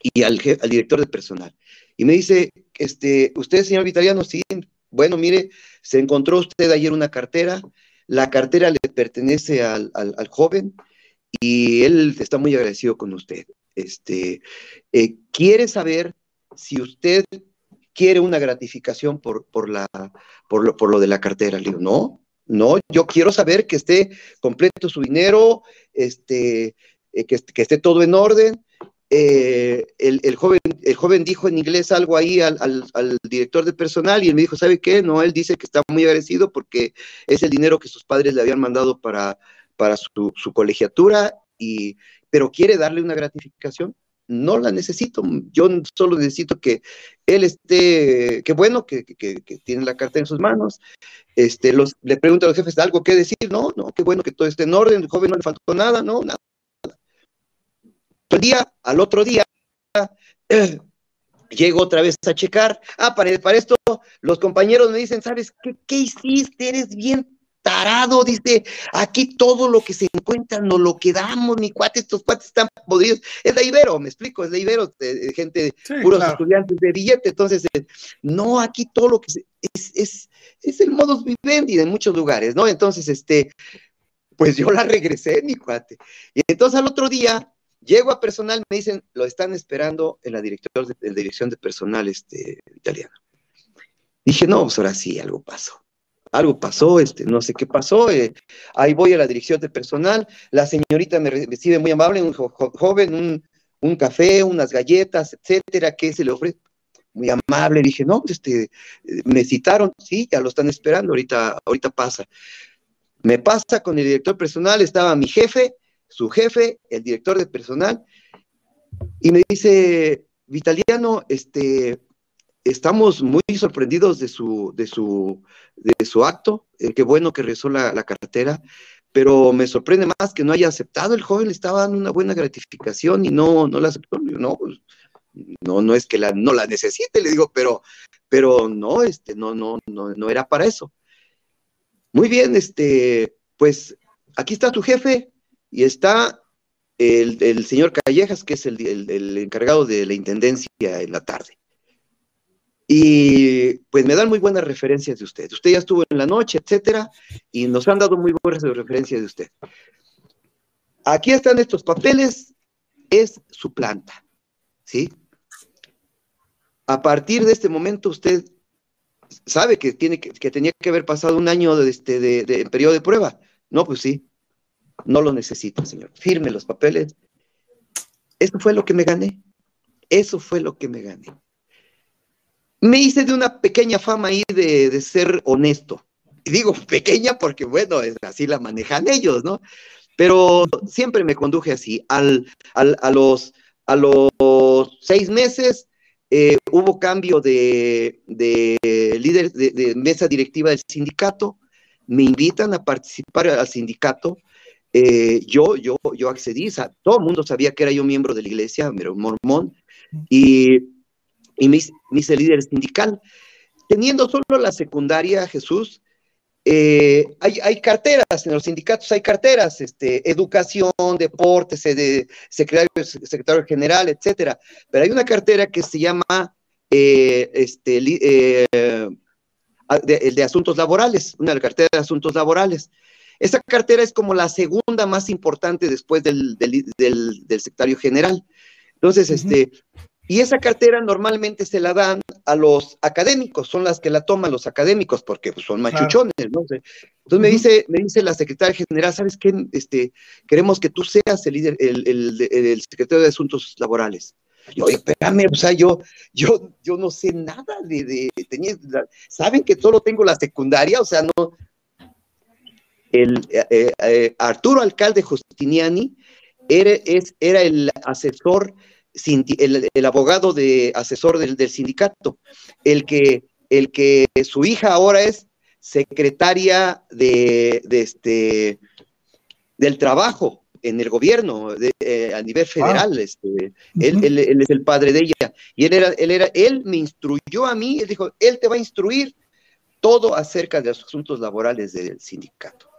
y al, al director de personal. Y me dice, este, usted, señor Vitaliano, sí, bueno, mire, se encontró usted ayer una cartera, la cartera le pertenece al, joven y él está muy agradecido con usted. Este, eh, quiere saber si usted quiere una gratificación por, por, la, por, lo, por lo de la cartera. Le digo, no, no, yo quiero saber que esté completo su dinero, este, eh, que, esté todo en orden eh, el, joven, el joven dijo en inglés algo ahí al, director de personal y él me dijo, ¿sabe qué? No, él dice que está muy agradecido porque es el dinero que sus padres le habían mandado para, para su, colegiatura, y, pero quiere darle una gratificación. No la necesito, yo solo necesito que él esté, qué bueno que, tiene la carta en sus manos. Este, los, le pregunto a los jefes algo que decir, no, no, qué bueno que todo esté en orden, el joven no le faltó nada, no, nada el día, al otro día, <clears throat> llego otra vez a checar. Ah, para, para, esto, los compañeros me dicen, ¿sabes qué, qué hiciste? Eres bien tarado, dice, aquí todo lo que se encuentra nos lo quedamos, mi cuate, estos cuates están podridos. Es de Ibero, me explico, es de Ibero, gente, puros estudiantes de billete. Entonces, eh, no, aquí todo lo que se, es, es, es el modus vivendi en muchos lugares, ¿no? Entonces, este, pues yo la regresé, mi cuate. Y entonces al otro día, Llego a personal, me dicen, lo están esperando en la, director de, dirección de personal este, italiana. Dije, no, pues ahora sí, algo pasó. Algo pasó, este, no sé qué pasó. Eh, ahí voy a la dirección de personal. La señorita me recibe muy amable, un joven, un, café, unas galletas, etcétera. ¿Qué se le ofrece? Muy amable. Dije, no, pues, este, me citaron, sí, ya lo están esperando, ahorita, ahorita pasa. Me pasa con el director personal, estaba mi jefe, su jefe, el director de personal, y me dice, Vitaliano, este, estamos muy sorprendidos de su, de su, de su acto, eh, qué bueno que rezó la, cartera, pero me sorprende más que no haya aceptado, el joven le estaba dando una buena gratificación y no, no la aceptó, no, pues, no, no es que la, no la necesite, le digo, pero, pero no, este, no, no, no, no era para eso. Muy bien, este, pues aquí está tu jefe, y está el, señor Callejas, que es el, encargado de la intendencia en la tarde. Y pues me dan muy buenas referencias de usted. Usted ya estuvo en la noche, etcétera, y nos han dado muy buenas referencias de usted. Aquí están estos papeles, es su planta, ¿sí? A partir de este momento usted sabe que, tiene que, tenía que haber pasado un año de, este, de periodo de prueba. No, pues sí, no lo necesito, señor. Firme los papeles. Eso fue lo que me gané. Eso fue lo que me gané. Me hice de una pequeña fama ahí de, ser honesto. Y digo pequeña porque, bueno, así la manejan ellos, ¿no? Pero siempre me conduje así. Al, a, los, a los seis meses eh, hubo cambio de, líder de mesa directiva del sindicato. Me invitan a participar al sindicato eh, yo, yo, yo accedí, todo el mundo sabía que era yo miembro de la iglesia, pero mormón, y, y me, hice líder sindical. Teniendo solo la secundaria, Jesús, eh, hay, hay, carteras, en los sindicatos hay carteras, este, educación, deportes, de, secretario, secretario general, etcétera. Pero hay una cartera que se llama eh, este, de, de, asuntos laborales, una cartera de asuntos laborales. Esa cartera es como la segunda más importante después del, del, secretario general. Entonces, este, Y esa cartera normalmente se la dan a los académicos, son las que la toman los académicos, porque pues, son machuchones, ¿no? Entonces me dice, me dice la secretaria general, ¿sabes qué? Este, queremos que tú seas el líder, el, secretario de Asuntos Laborales. Yo, espérame, o sea, yo, yo, yo no sé nada de, tenía, saben que solo tengo la secundaria, o sea, no. El eh, eh, Arturo Alcalde Justiniani era, es, era el asesor el, abogado de asesor del, sindicato, el que, el que su hija ahora es secretaria de, este, del trabajo en el gobierno eh, a nivel federal. Ah. Este, él, es el padre de ella. Y él era, él era, él me instruyó a mí, él dijo, él te va a instruir todo acerca de los asuntos laborales del sindicato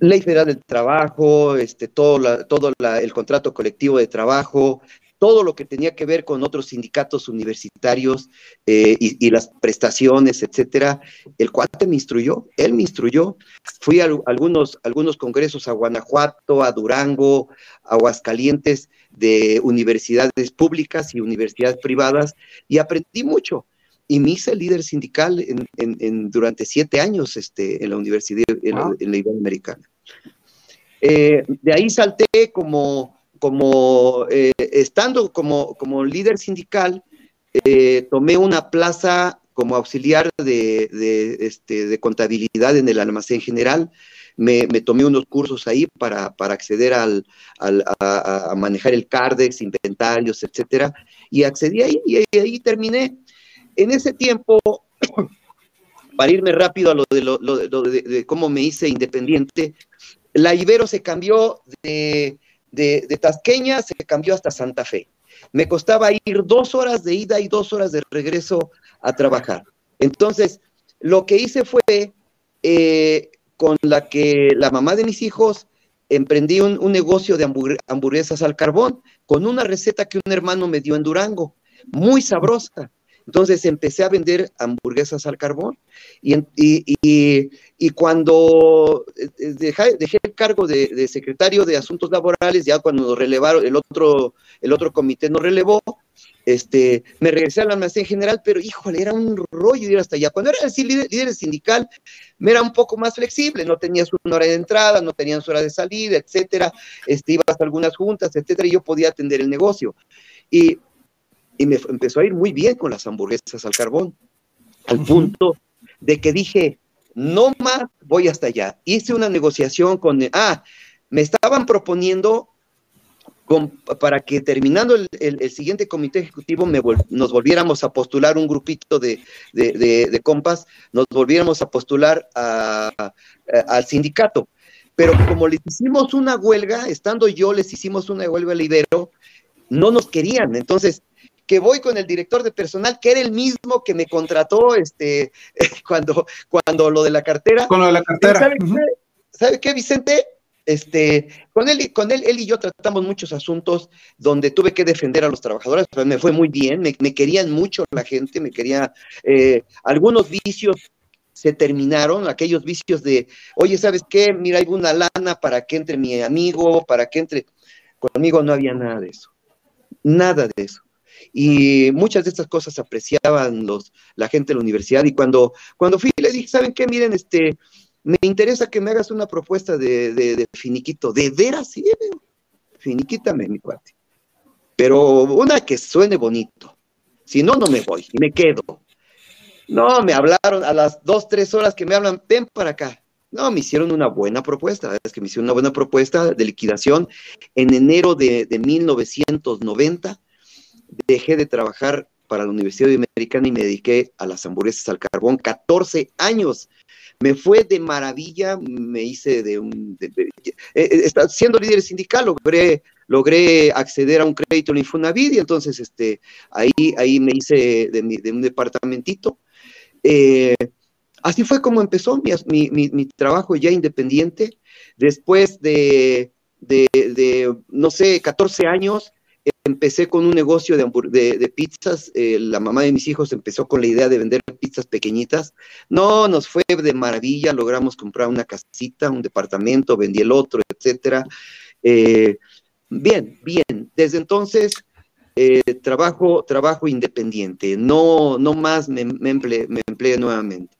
ley federal del trabajo, este, todo, todo el contrato colectivo de trabajo, todo lo que tenía que ver con otros sindicatos universitarios eh, y, las prestaciones, etcétera. El cuate me instruyó, él me instruyó. Fui a algunos, algunos congresos a Guanajuato, a Durango, a Aguascalientes, de universidades públicas y universidades privadas, y aprendí mucho. Y me hice líder sindical en, durante siete años este, en la universidad, en, la, Iberoamericana. Eh, de ahí salté como, como eh, estando como, como líder sindical, eh, tomé una plaza como auxiliar de, este, de, contabilidad en el almacén general. Me, tomé unos cursos ahí para, acceder al, a, manejar el CARDEX, inventarios, etcétera, y accedí ahí y ahí terminé. En ese tiempo, <coughs> para irme rápido a lo de, cómo me hice independiente, la Ibero se cambió de, Tasqueña, se cambió hasta Santa Fe. Me costaba ir dos horas de ida y dos horas de regreso a trabajar. Entonces, lo que hice fue, eh, con la que la mamá de mis hijos, emprendí un, un negocio de hamburguesas al carbón, con una receta que un hermano me dio en Durango, muy sabrosa. Entonces empecé a vender hamburguesas al carbón y, y, cuando eh, dejé, el cargo de, secretario de Asuntos Laborales, ya cuando nos relevaron, el otro, el otro comité nos relevó, este, me regresé al almacén general, pero híjole, era un rollo ir hasta allá. Cuando era el líder, sindical, me era un poco más flexible, no tenías una hora de entrada, no tenías hora de salida, etcétera, este, ibas a algunas juntas, etcétera, y yo podía atender el negocio. Y y me empezó a ir muy bien con las hamburguesas al carbón, al punto de que dije, no más voy hasta allá. Hice una negociación con, ah, me estaban proponiendo para que terminando el, siguiente comité ejecutivo nos volviéramos a postular un grupito de, compas, nos volviéramos a postular al sindicato. Pero como les hicimos una huelga, estando yo, les hicimos una huelga al Ibero, no nos querían. Entonces, que voy con el director de personal, que era el mismo que me contrató este, <laughs> cuando, cuando lo de la cartera. Con lo de la cartera. ¿Sabe, qué, Vicente? Este, con él, con él, él y yo tratamos muchos asuntos donde tuve que defender a los trabajadores, me fue muy bien, me, querían mucho la gente, me quería, eh, algunos vicios se terminaron, aquellos vicios de, oye, ¿sabes qué? Mira, hay una lana para que entre mi amigo, para que entre, conmigo no había nada de eso, nada de eso. Y muchas de estas cosas apreciaban los, la gente de la universidad. Y cuando, cuando fui, le dije, ¿saben qué? Miren, este, me interesa que me hagas una propuesta de, finiquito. ¿De veras? Sí, finiquítame, mi cuate. Pero una que suene bonito. Si no, no me voy me quedo. No, me hablaron a las dos, tres horas que me hablan, ven para acá. No, me hicieron una buena propuesta, es que me hicieron una buena propuesta de liquidación en enero de, de 1990 dejé de trabajar para la Universidad Americana y me dediqué a las hamburguesas al carbón, 14 años. Me fue de maravilla, me hice de un... Eh, eh, siendo líder sindical, logré, logré acceder a un crédito en Infonavit y entonces este, ahí, ahí me hice de, un departamentito. Eh, así fue como empezó mi, mi, trabajo ya independiente. Después de, de, de, no sé, 14 años, empecé con un negocio de, pizzas, eh, la mamá de mis hijos empezó con la idea de vender pizzas pequeñitas. No, nos fue de maravilla, logramos comprar una casita, un departamento, vendí el otro, etcétera. Eh, bien, bien. Desde entonces eh, trabajo, trabajo independiente, no, no más me, me, empleo, nuevamente.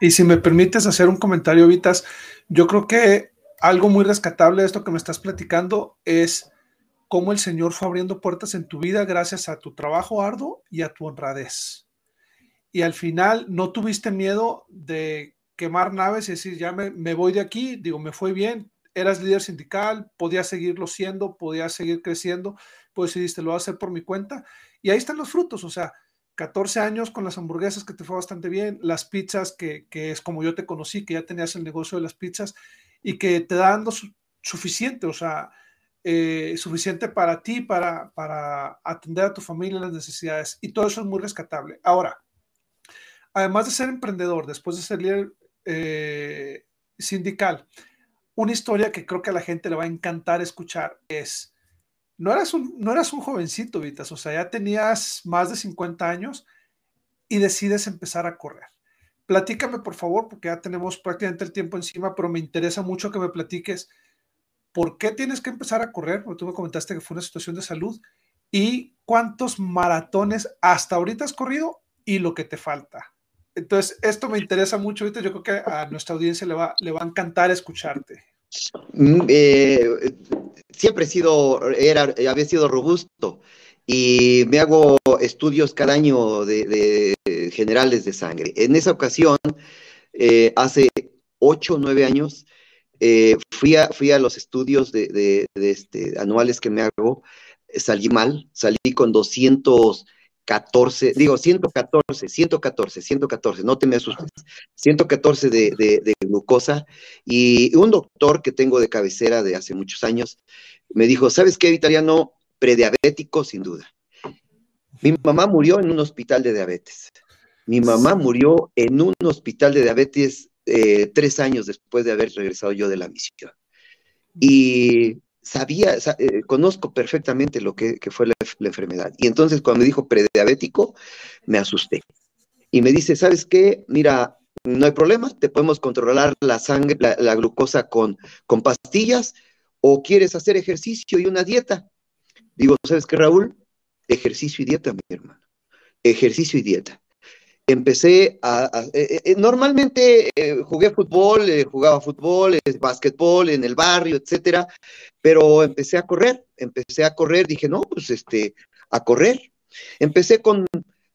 Y si me permites hacer un comentario, Vitas, yo creo que algo muy rescatable de esto que me estás platicando es cómo el Señor fue abriendo puertas en tu vida gracias a tu trabajo arduo y a tu honradez. Y al final no tuviste miedo de quemar naves y decir, ya me, me voy de aquí, digo, me fue bien, eras líder sindical, podías seguirlo siendo, podías seguir creciendo, pues decidiste, lo voy a hacer por mi cuenta. Y ahí están los frutos, o sea, 14 años con las hamburguesas que te fue bastante bien, las pizzas que, que es como yo te conocí, que ya tenías el negocio de las pizzas y que te da dando suficiente, o sea, eh, suficiente para ti, para, para atender a tu familia las necesidades. Y todo eso es muy rescatable. Ahora, además de ser emprendedor, después de ser líder eh, sindical, una historia que creo que a la gente le va a encantar escuchar es, no eras un, no eras un jovencito, Vitas, o sea, ya tenías más de 50 años y decides empezar a correr. Platícame, por favor, porque ya tenemos prácticamente el tiempo encima, pero me interesa mucho que me platiques por qué tienes que empezar a correr, porque tú me comentaste que fue una situación de salud, y cuántos maratones hasta ahorita has corrido y lo que te falta. Entonces, esto me interesa mucho ahorita, yo creo que a nuestra audiencia le va, le va a encantar escucharte. Mm, eh, siempre he sido, era, había sido robusto y me hago estudios cada año de, generales de sangre. En esa ocasión, eh, hace ocho o nueve años, eh, fui, a, fui a los estudios de, este, anuales que me hago, salí mal, salí con 200 14, digo 114, 114, 114, no te me asustes, 114 de, de, glucosa y un doctor que tengo de cabecera de hace muchos años me dijo, ¿sabes qué, Vitaliano? Prediabético, sin duda. Mi mamá murió en un hospital de diabetes. Mi mamá murió en un hospital de diabetes eh, tres años después de haber regresado yo de la misión. Y sabía, eh, conozco perfectamente lo que, fue la, enfermedad. Y entonces cuando me dijo prediabético, me asusté. Y me dice, ¿sabes qué? Mira, no hay problema, te podemos controlar la sangre, la, glucosa con, con pastillas, o quieres hacer ejercicio y una dieta. Digo, ¿sabes qué, Raúl? Ejercicio y dieta, mi hermano. Ejercicio y dieta empecé a, eh, eh, normalmente eh, jugué fútbol, jugaba fútbol, básquetbol en el barrio, etcétera, pero empecé a correr, empecé a correr, dije, no, pues este, a correr. Empecé con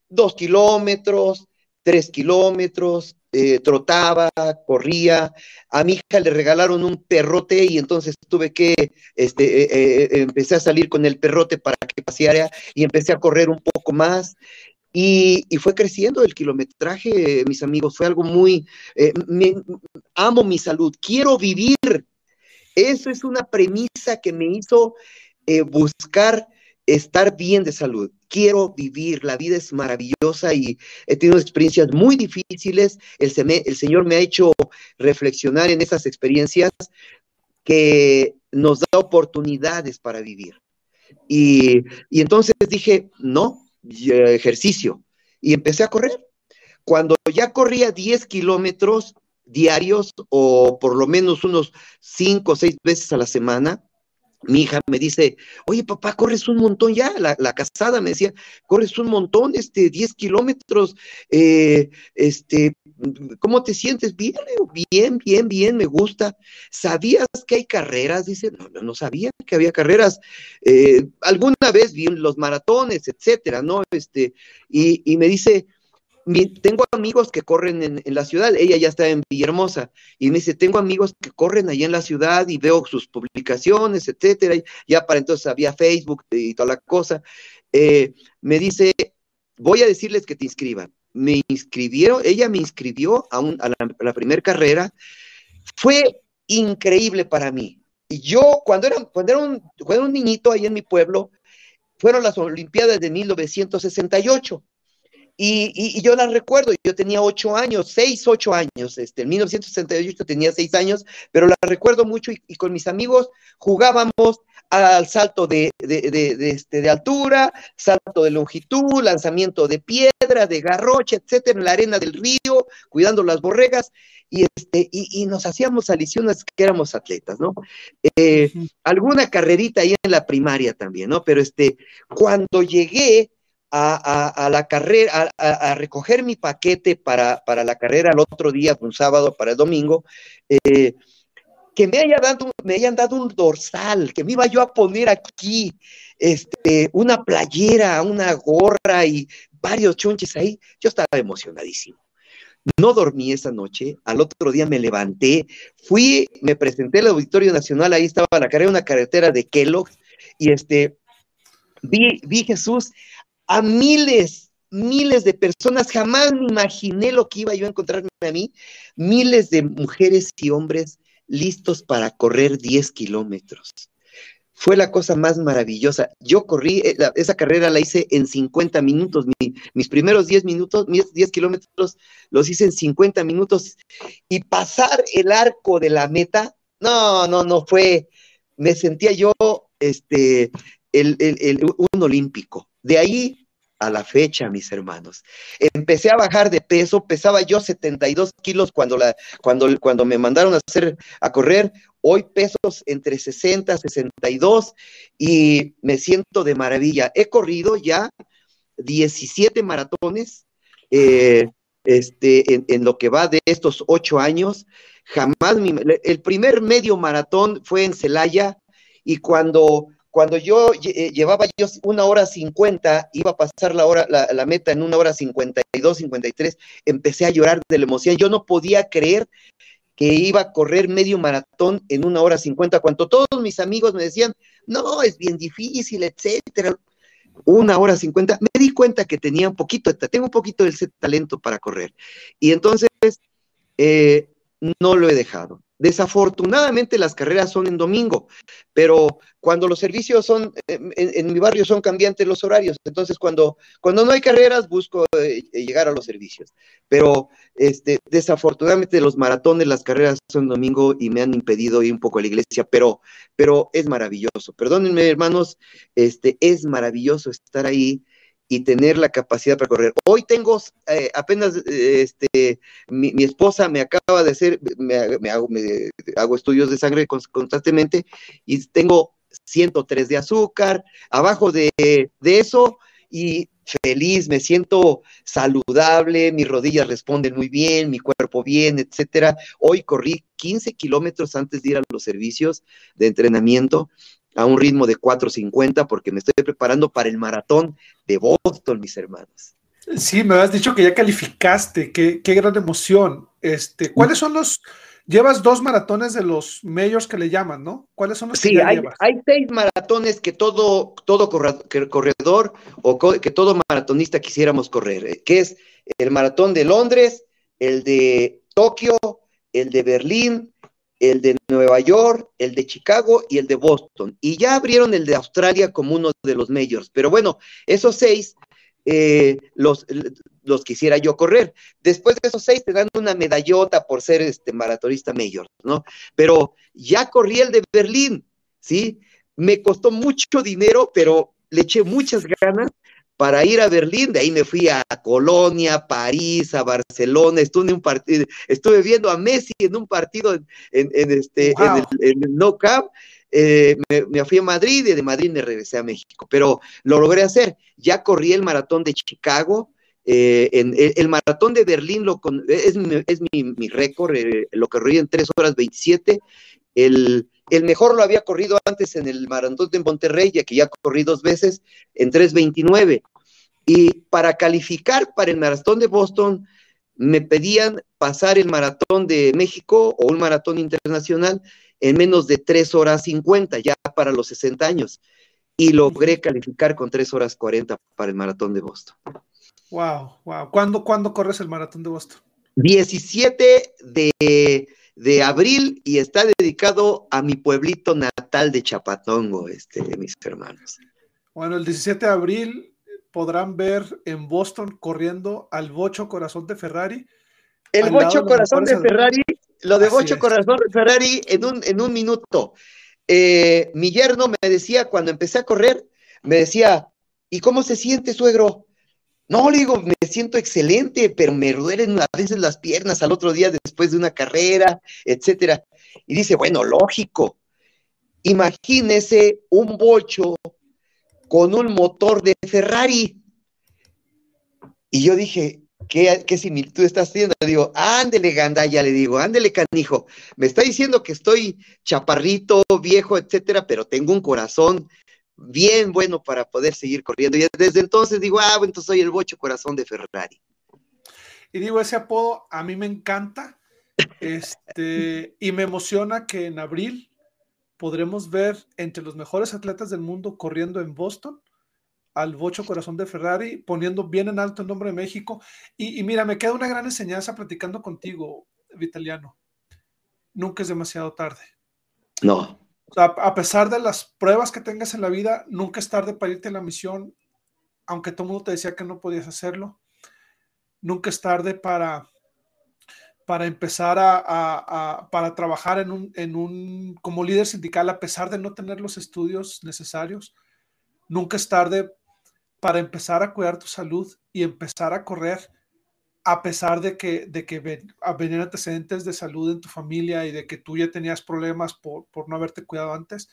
dos kilómetros, tres kilómetros, trotaba, corría. A mi hija le regalaron un perrote y entonces tuve que, este, empecé a salir con el perrote para que paseara y empecé a correr un poco más. Y, fue creciendo el kilometraje, mis amigos, fue algo muy, eh, amo mi salud, quiero vivir. Eso es una premisa que me hizo eh, buscar estar bien de salud. Quiero vivir, la vida es maravillosa y he tenido experiencias muy difíciles. El, Señor me ha hecho reflexionar en esas experiencias que nos da oportunidades para vivir. Y entonces dije, no, ejercicio y empecé a correr. Cuando ya corría 10 kilómetros diarios o por lo menos unos 5 o 6 veces a la semana, mi hija me dice, oye papá, corres un montón ya, la, casada me decía, corres un montón, este, 10 kilómetros, eh, este, ¿cómo te sientes? Bien, bien, bien, bien, me gusta. ¿Sabías que hay carreras? Dice, no, no, no sabía que había carreras. Eh, alguna vez vi los maratones, etcétera, ¿no? Este, y, y me dice, tengo amigos que corren en, la ciudad, ella ya está en Villahermosa, y me dice, tengo amigos que corren allá en la ciudad y veo sus publicaciones, etcétera, ya para entonces había Facebook y toda la cosa. Eh, me dice, voy a decirles que te inscriban. Me inscribieron, ella me inscribió a, la, primera carrera, fue increíble para mí. Y yo, cuando era, cuando era, un, cuando era un niñito ahí en mi pueblo, fueron las Olimpiadas de 1968 y, yo la recuerdo, yo tenía ocho años, seis, ocho años, este, en 1968 tenía seis años, pero la recuerdo mucho y, con mis amigos jugábamos al salto de, este, de, altura, salto de longitud, lanzamiento de piedra, de garrocha, etcétera, en la arena del río, cuidando las borregas, y, este, y, nos hacíamos aliciones que éramos atletas, ¿no? Eh, alguna carrerita ahí en la primaria también, ¿no? Pero este, cuando llegué a, la carrera, a, recoger mi paquete para, para, la carrera el otro día, un sábado para el domingo, eh, que me, haya dado, me hayan dado un dorsal, que me iba yo a poner aquí, este, una playera, una gorra y varios chunches ahí, yo estaba emocionadísimo. No dormí esa noche, al otro día me levanté, fui, me presenté al Auditorio Nacional, ahí estaba la carrera, una carretera de Kellogg, y este, vi, vi Jesús a miles, miles de personas, jamás me imaginé lo que iba yo a encontrarme a mí, miles de mujeres y hombres listos para correr 10 kilómetros. Fue la cosa más maravillosa. Yo corrí, eh, esa carrera la hice en 50 minutos. mis primeros 10 minutos, mis 10 kilómetros los hice en 50 minutos. Y pasar el arco de la meta, no, no, no fue. Me sentía yo este, un olímpico. De ahí a la fecha, mis hermanos. Empecé a bajar de peso, pesaba yo 72 kilos cuando, cuando, cuando me mandaron a hacer, a correr, hoy pesos entre 60, 62 y me siento de maravilla. He corrido ya 17 maratones eh, este, en, en, lo que va de estos ocho años. Jamás, el primer medio maratón fue en Celaya y cuando cuando yo eh, llevaba yo una hora cincuenta, iba a pasar la hora, la, meta en una hora cincuenta y dos, cincuenta y tres, empecé a llorar de la emoción. Yo no podía creer que iba a correr medio maratón en una hora cincuenta, cuando todos mis amigos me decían, no, es bien difícil, etcétera. Una hora cincuenta, me di cuenta que tenía un poquito, tengo un poquito de talento para correr. Y entonces, eh, no lo he dejado. Desafortunadamente las carreras son en domingo, pero cuando los servicios son, en, mi barrio son cambiantes los horarios, entonces cuando, cuando no hay carreras busco eh, eh, llegar a los servicios. Pero este, desafortunadamente los maratones, las carreras son domingo y me han impedido ir un poco a la iglesia, pero, pero es maravilloso. Perdónenme hermanos, este, es maravilloso estar ahí y tener la capacidad para correr. Hoy tengo eh, apenas, eh, este, mi, esposa me acaba de hacer, me, hago, hago, estudios de sangre constantemente y tengo 103 de azúcar, abajo de, de eso y feliz, me siento saludable, mis rodillas responden muy bien, mi cuerpo bien, etcétera. Hoy corrí 15 kilómetros antes de ir a los servicios de entrenamiento a un ritmo de 4.50 porque me estoy preparando para el maratón de Boston, mis hermanos. Sí, me has dicho que ya calificaste, qué, qué gran emoción. Este, ¿Cuáles son los, llevas dos maratones de los medios que le llaman, ¿no? ¿Cuáles son los sí, hay, hay seis maratones que todo, todo corredor o que todo maratonista quisiéramos correr, eh, que es el maratón de Londres, el de Tokio, el de Berlín, el de Nueva York, el de Chicago y el de Boston. Y ya abrieron el de Australia como uno de los majors. Pero bueno, esos seis eh, los, los quisiera yo correr. Después de esos seis te dan una medallota por ser este maratonista mayor, ¿no? Pero ya corrí el de Berlín, ¿sí? Me costó mucho dinero, pero le eché muchas ganas para ir a Berlín, de ahí me fui a Colonia, París, a Barcelona, estuve en un partido, estuve viendo a Messi en un partido en, este, en el, No Camp, eh, me, fui a Madrid y de Madrid me regresé a México, pero lo logré hacer. Ya corrí el maratón de Chicago, eh, en, el, maratón de Berlín lo es, es mi, récord, eh, lo corrí en 3 horas 27. El, el mejor lo había corrido antes en el maratón de Monterrey, ya que ya corrí dos veces en 3.29. Y para calificar para el maratón de Boston, me pedían pasar el maratón de México o un maratón internacional en menos de 3 horas 50, ya para los 60 años. Y logré calificar con 3 horas 40 para el maratón de Boston. Wow, wow. ¿Cuándo, ¿cuándo corres el maratón de Boston? 17 de, de, abril y está dedicado a mi pueblito natal de Chapatongo, este, mis hermanos. Bueno, el 17 de abril podrán ver en Boston corriendo al Bocho Corazón de Ferrari. El Bocho Corazón de Ferrari, lo de Bocho Corazón de Ferrari en un, en un minuto. eh, mi yerno me decía, cuando empecé a correr, me decía, ¿y cómo se siente, suegro? No, le digo, me siento excelente, pero me duelen a veces las piernas al otro día después de una carrera, etcétera. Y dice, bueno, lógico. Imagínese un bocho con un motor de Ferrari. Y yo dije, ¿qué, qué similitud estás haciendo? Le digo, ándele, gandaya, le digo, ándele, canijo. Me está diciendo que estoy chaparrito, viejo, etcétera, pero tengo un corazón bien bueno para poder seguir corriendo. Y desde entonces digo, ah, bueno, entonces soy el bocho corazón de Ferrari. Y digo, ese apodo a mí me encanta. Este, y me emociona que en abril podremos ver entre los mejores atletas del mundo corriendo en Boston al bocho corazón de Ferrari, poniendo bien en alto el nombre de México. Y, y mira, me queda una gran enseñanza platicando contigo, Vitaliano. Nunca es demasiado tarde. No a pesar de las pruebas que tengas en la vida, nunca es tarde para irte a la misión, aunque todo el mundo te decía que no podías hacerlo. Nunca es tarde para, para empezar a, para trabajar en un, en un, como líder sindical, a pesar de no tener los estudios necesarios. Nunca es tarde para empezar a cuidar tu salud y empezar a correr a pesar de que, de que ven, venían antecedentes de salud en tu familia y de que tú ya tenías problemas por, por no haberte cuidado antes.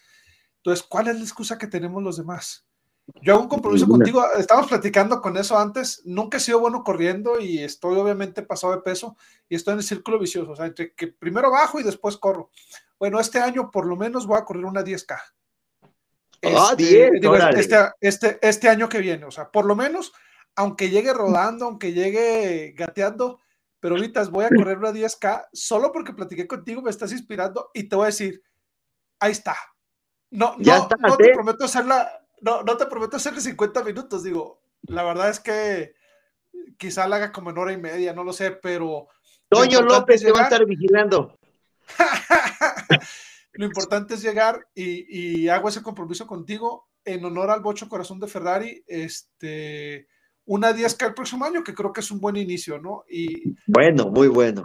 Entonces, ¿cuál es la excusa que tenemos los demás? Yo hago un compromiso contigo, estamos platicando con eso antes, nunca he sido bueno corriendo y estoy obviamente pasado de peso y estoy en el círculo vicioso, o sea, entre que primero bajo y después corro. Bueno, este año por lo menos voy a correr una 10K. ah, este, este, este, este año que viene, o sea, por lo menos aunque llegue rodando, aunque llegue gateando, pero ahorita voy a correr una 10K solo porque platiqué contigo, me estás inspirando y te voy a decir, ahí está. No, no, no te prometo hacerla, no, no te prometo hacerle 50 minutos, digo, la verdad es que quizá la haga como en hora y media, no lo sé, pero... Toño López te va a estar vigilando. <laughs> lo importante es llegar y, y, hago ese compromiso contigo en honor al Bocho Corazón de Ferrari. Este, una 10K el próximo año, que creo que es un buen inicio, ¿no? Y bueno, muy bueno.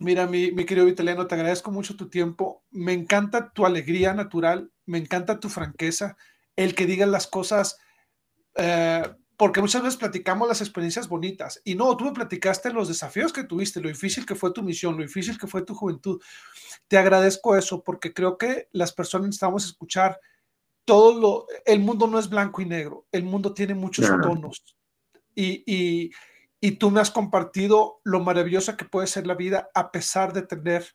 Mira, mi, mi querido italiano, te agradezco mucho tu tiempo. Me encanta tu alegría natural, me encanta tu franqueza, el que digas las cosas, eh, porque muchas veces platicamos las experiencias bonitas. Y no, tú me platicaste los desafíos que tuviste, lo difícil que fue tu misión, lo difícil que fue tu juventud. Te agradezco eso porque creo que las personas necesitamos escuchar todo lo, el mundo no es blanco y negro, el mundo tiene muchos tonos. Y, tú me has compartido lo maravillosa que puede ser la vida a pesar de tener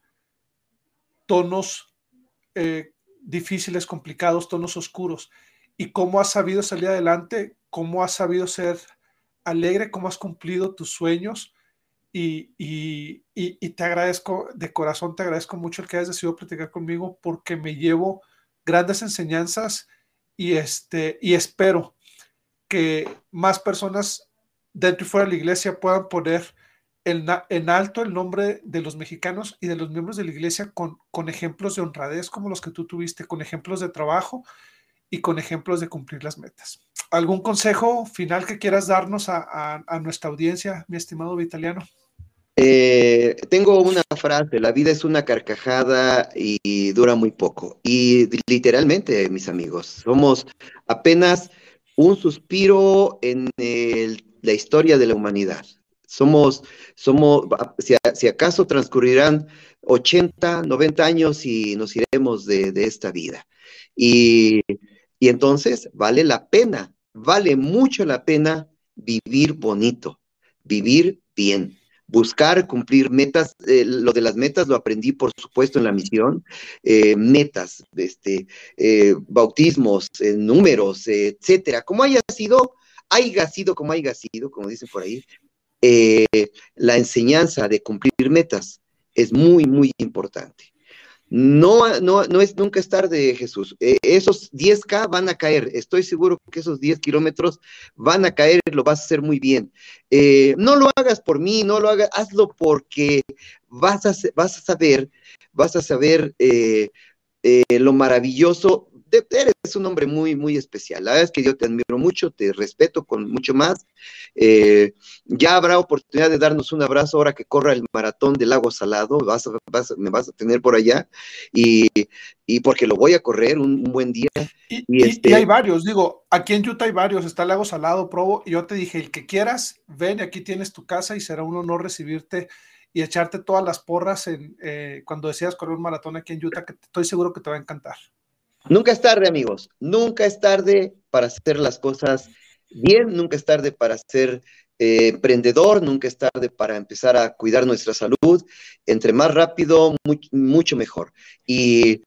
tonos eh, difíciles, complicados, tonos oscuros. Y cómo has sabido salir adelante, cómo has sabido ser alegre, cómo has cumplido tus sueños. Y, y, te agradezco, de corazón te agradezco mucho el que hayas decidido platicar conmigo porque me llevo grandes enseñanzas y, este, y espero que más personas dentro y fuera de la iglesia puedan poner en, en, alto el nombre de los mexicanos y de los miembros de la iglesia con, con ejemplos de honradez como los que tú tuviste, con ejemplos de trabajo y con ejemplos de cumplir las metas. ¿Algún consejo final que quieras darnos a, a nuestra audiencia, mi estimado Vitaliano? Eh, tengo una frase, la vida es una carcajada y dura muy poco. Y literalmente, mis amigos, somos apenas un suspiro en la historia de la humanidad. Somos, somos, si, acaso transcurrirán 80, 90 años y nos iremos de, esta vida. Y, y entonces vale la pena, vale mucho la pena vivir bonito, vivir bien buscar cumplir metas. Eh, lo de las metas lo aprendí, por supuesto, en la misión. Eh, metas, este, eh, bautismos, números, etcétera. Como haya sido, haya sido como haya sido, como dicen por ahí, la enseñanza de cumplir metas es muy, muy importante. No, no, no es nunca es tarde, Jesús. Eh, esos 10K van a caer. Estoy seguro que esos 10 kilómetros van a caer, lo vas a hacer muy bien. Eh, no lo hagas por mí, no lo hagas, hazlo porque vas a, vas a saber, vas a saber eh, lo maravilloso eres un hombre muy, muy especial. La verdad es que yo te admiro mucho, te respeto con mucho más. Eh, ya habrá oportunidad de darnos un abrazo ahora que corra el maratón del lago Salado, vas, me vas a tener por allá y, porque lo voy a correr un, buen día. Y, este... hay varios, digo, aquí en Utah hay varios, está el lago Salado, Provo, y yo te dije, el que quieras, ven, aquí tienes tu casa y será un honor recibirte y echarte todas las porras en, eh, cuando deseas correr un maratón aquí en Utah, que estoy seguro que te va a encantar. Nunca es tarde, amigos. Nunca es tarde para hacer las cosas bien, nunca es tarde para ser eh, emprendedor, nunca es tarde para empezar a cuidar nuestra salud. Entre más rápido, mucho mejor. Y,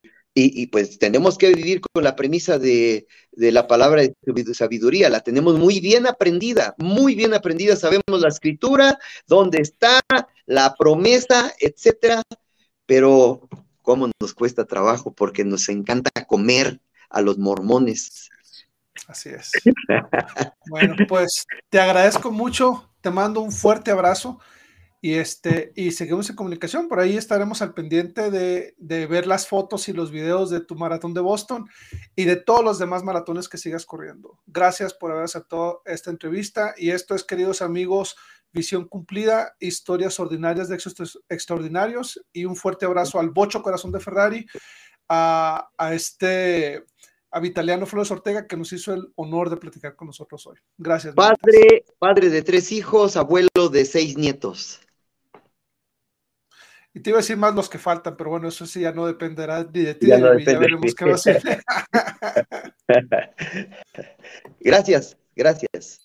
pues tenemos que vivir con la premisa de, de, la palabra de sabiduría. La tenemos muy bien aprendida, muy bien aprendida. Sabemos la escritura, dónde está, la promesa, etcétera. Pero cómo nos cuesta trabajo porque nos encanta comer a los mormones. Así es. <laughs> bueno, pues te agradezco mucho, te mando un fuerte abrazo y este y seguimos en comunicación. Por ahí estaremos al pendiente de, de, ver las fotos y los videos de tu maratón de Boston y de todos los demás maratones que sigas corriendo. Gracias por haber aceptado esta entrevista y esto es, queridos amigos, Visión Cumplida, Historias Ordinarias de Éxitos Extraordinarios y un fuerte abrazo al Bocho Corazón de Ferrari, a, este a Vitaliano Flores Ortega que nos hizo el honor de platicar con nosotros hoy. Gracias. Padre, padre de tres hijos, abuelo de seis nietos. Y te iba a decir más los que faltan, pero bueno, eso sí ya no dependerá ni de ti ya, de mí, ya veremos qué va a hacer. <laughs> gracias, gracias.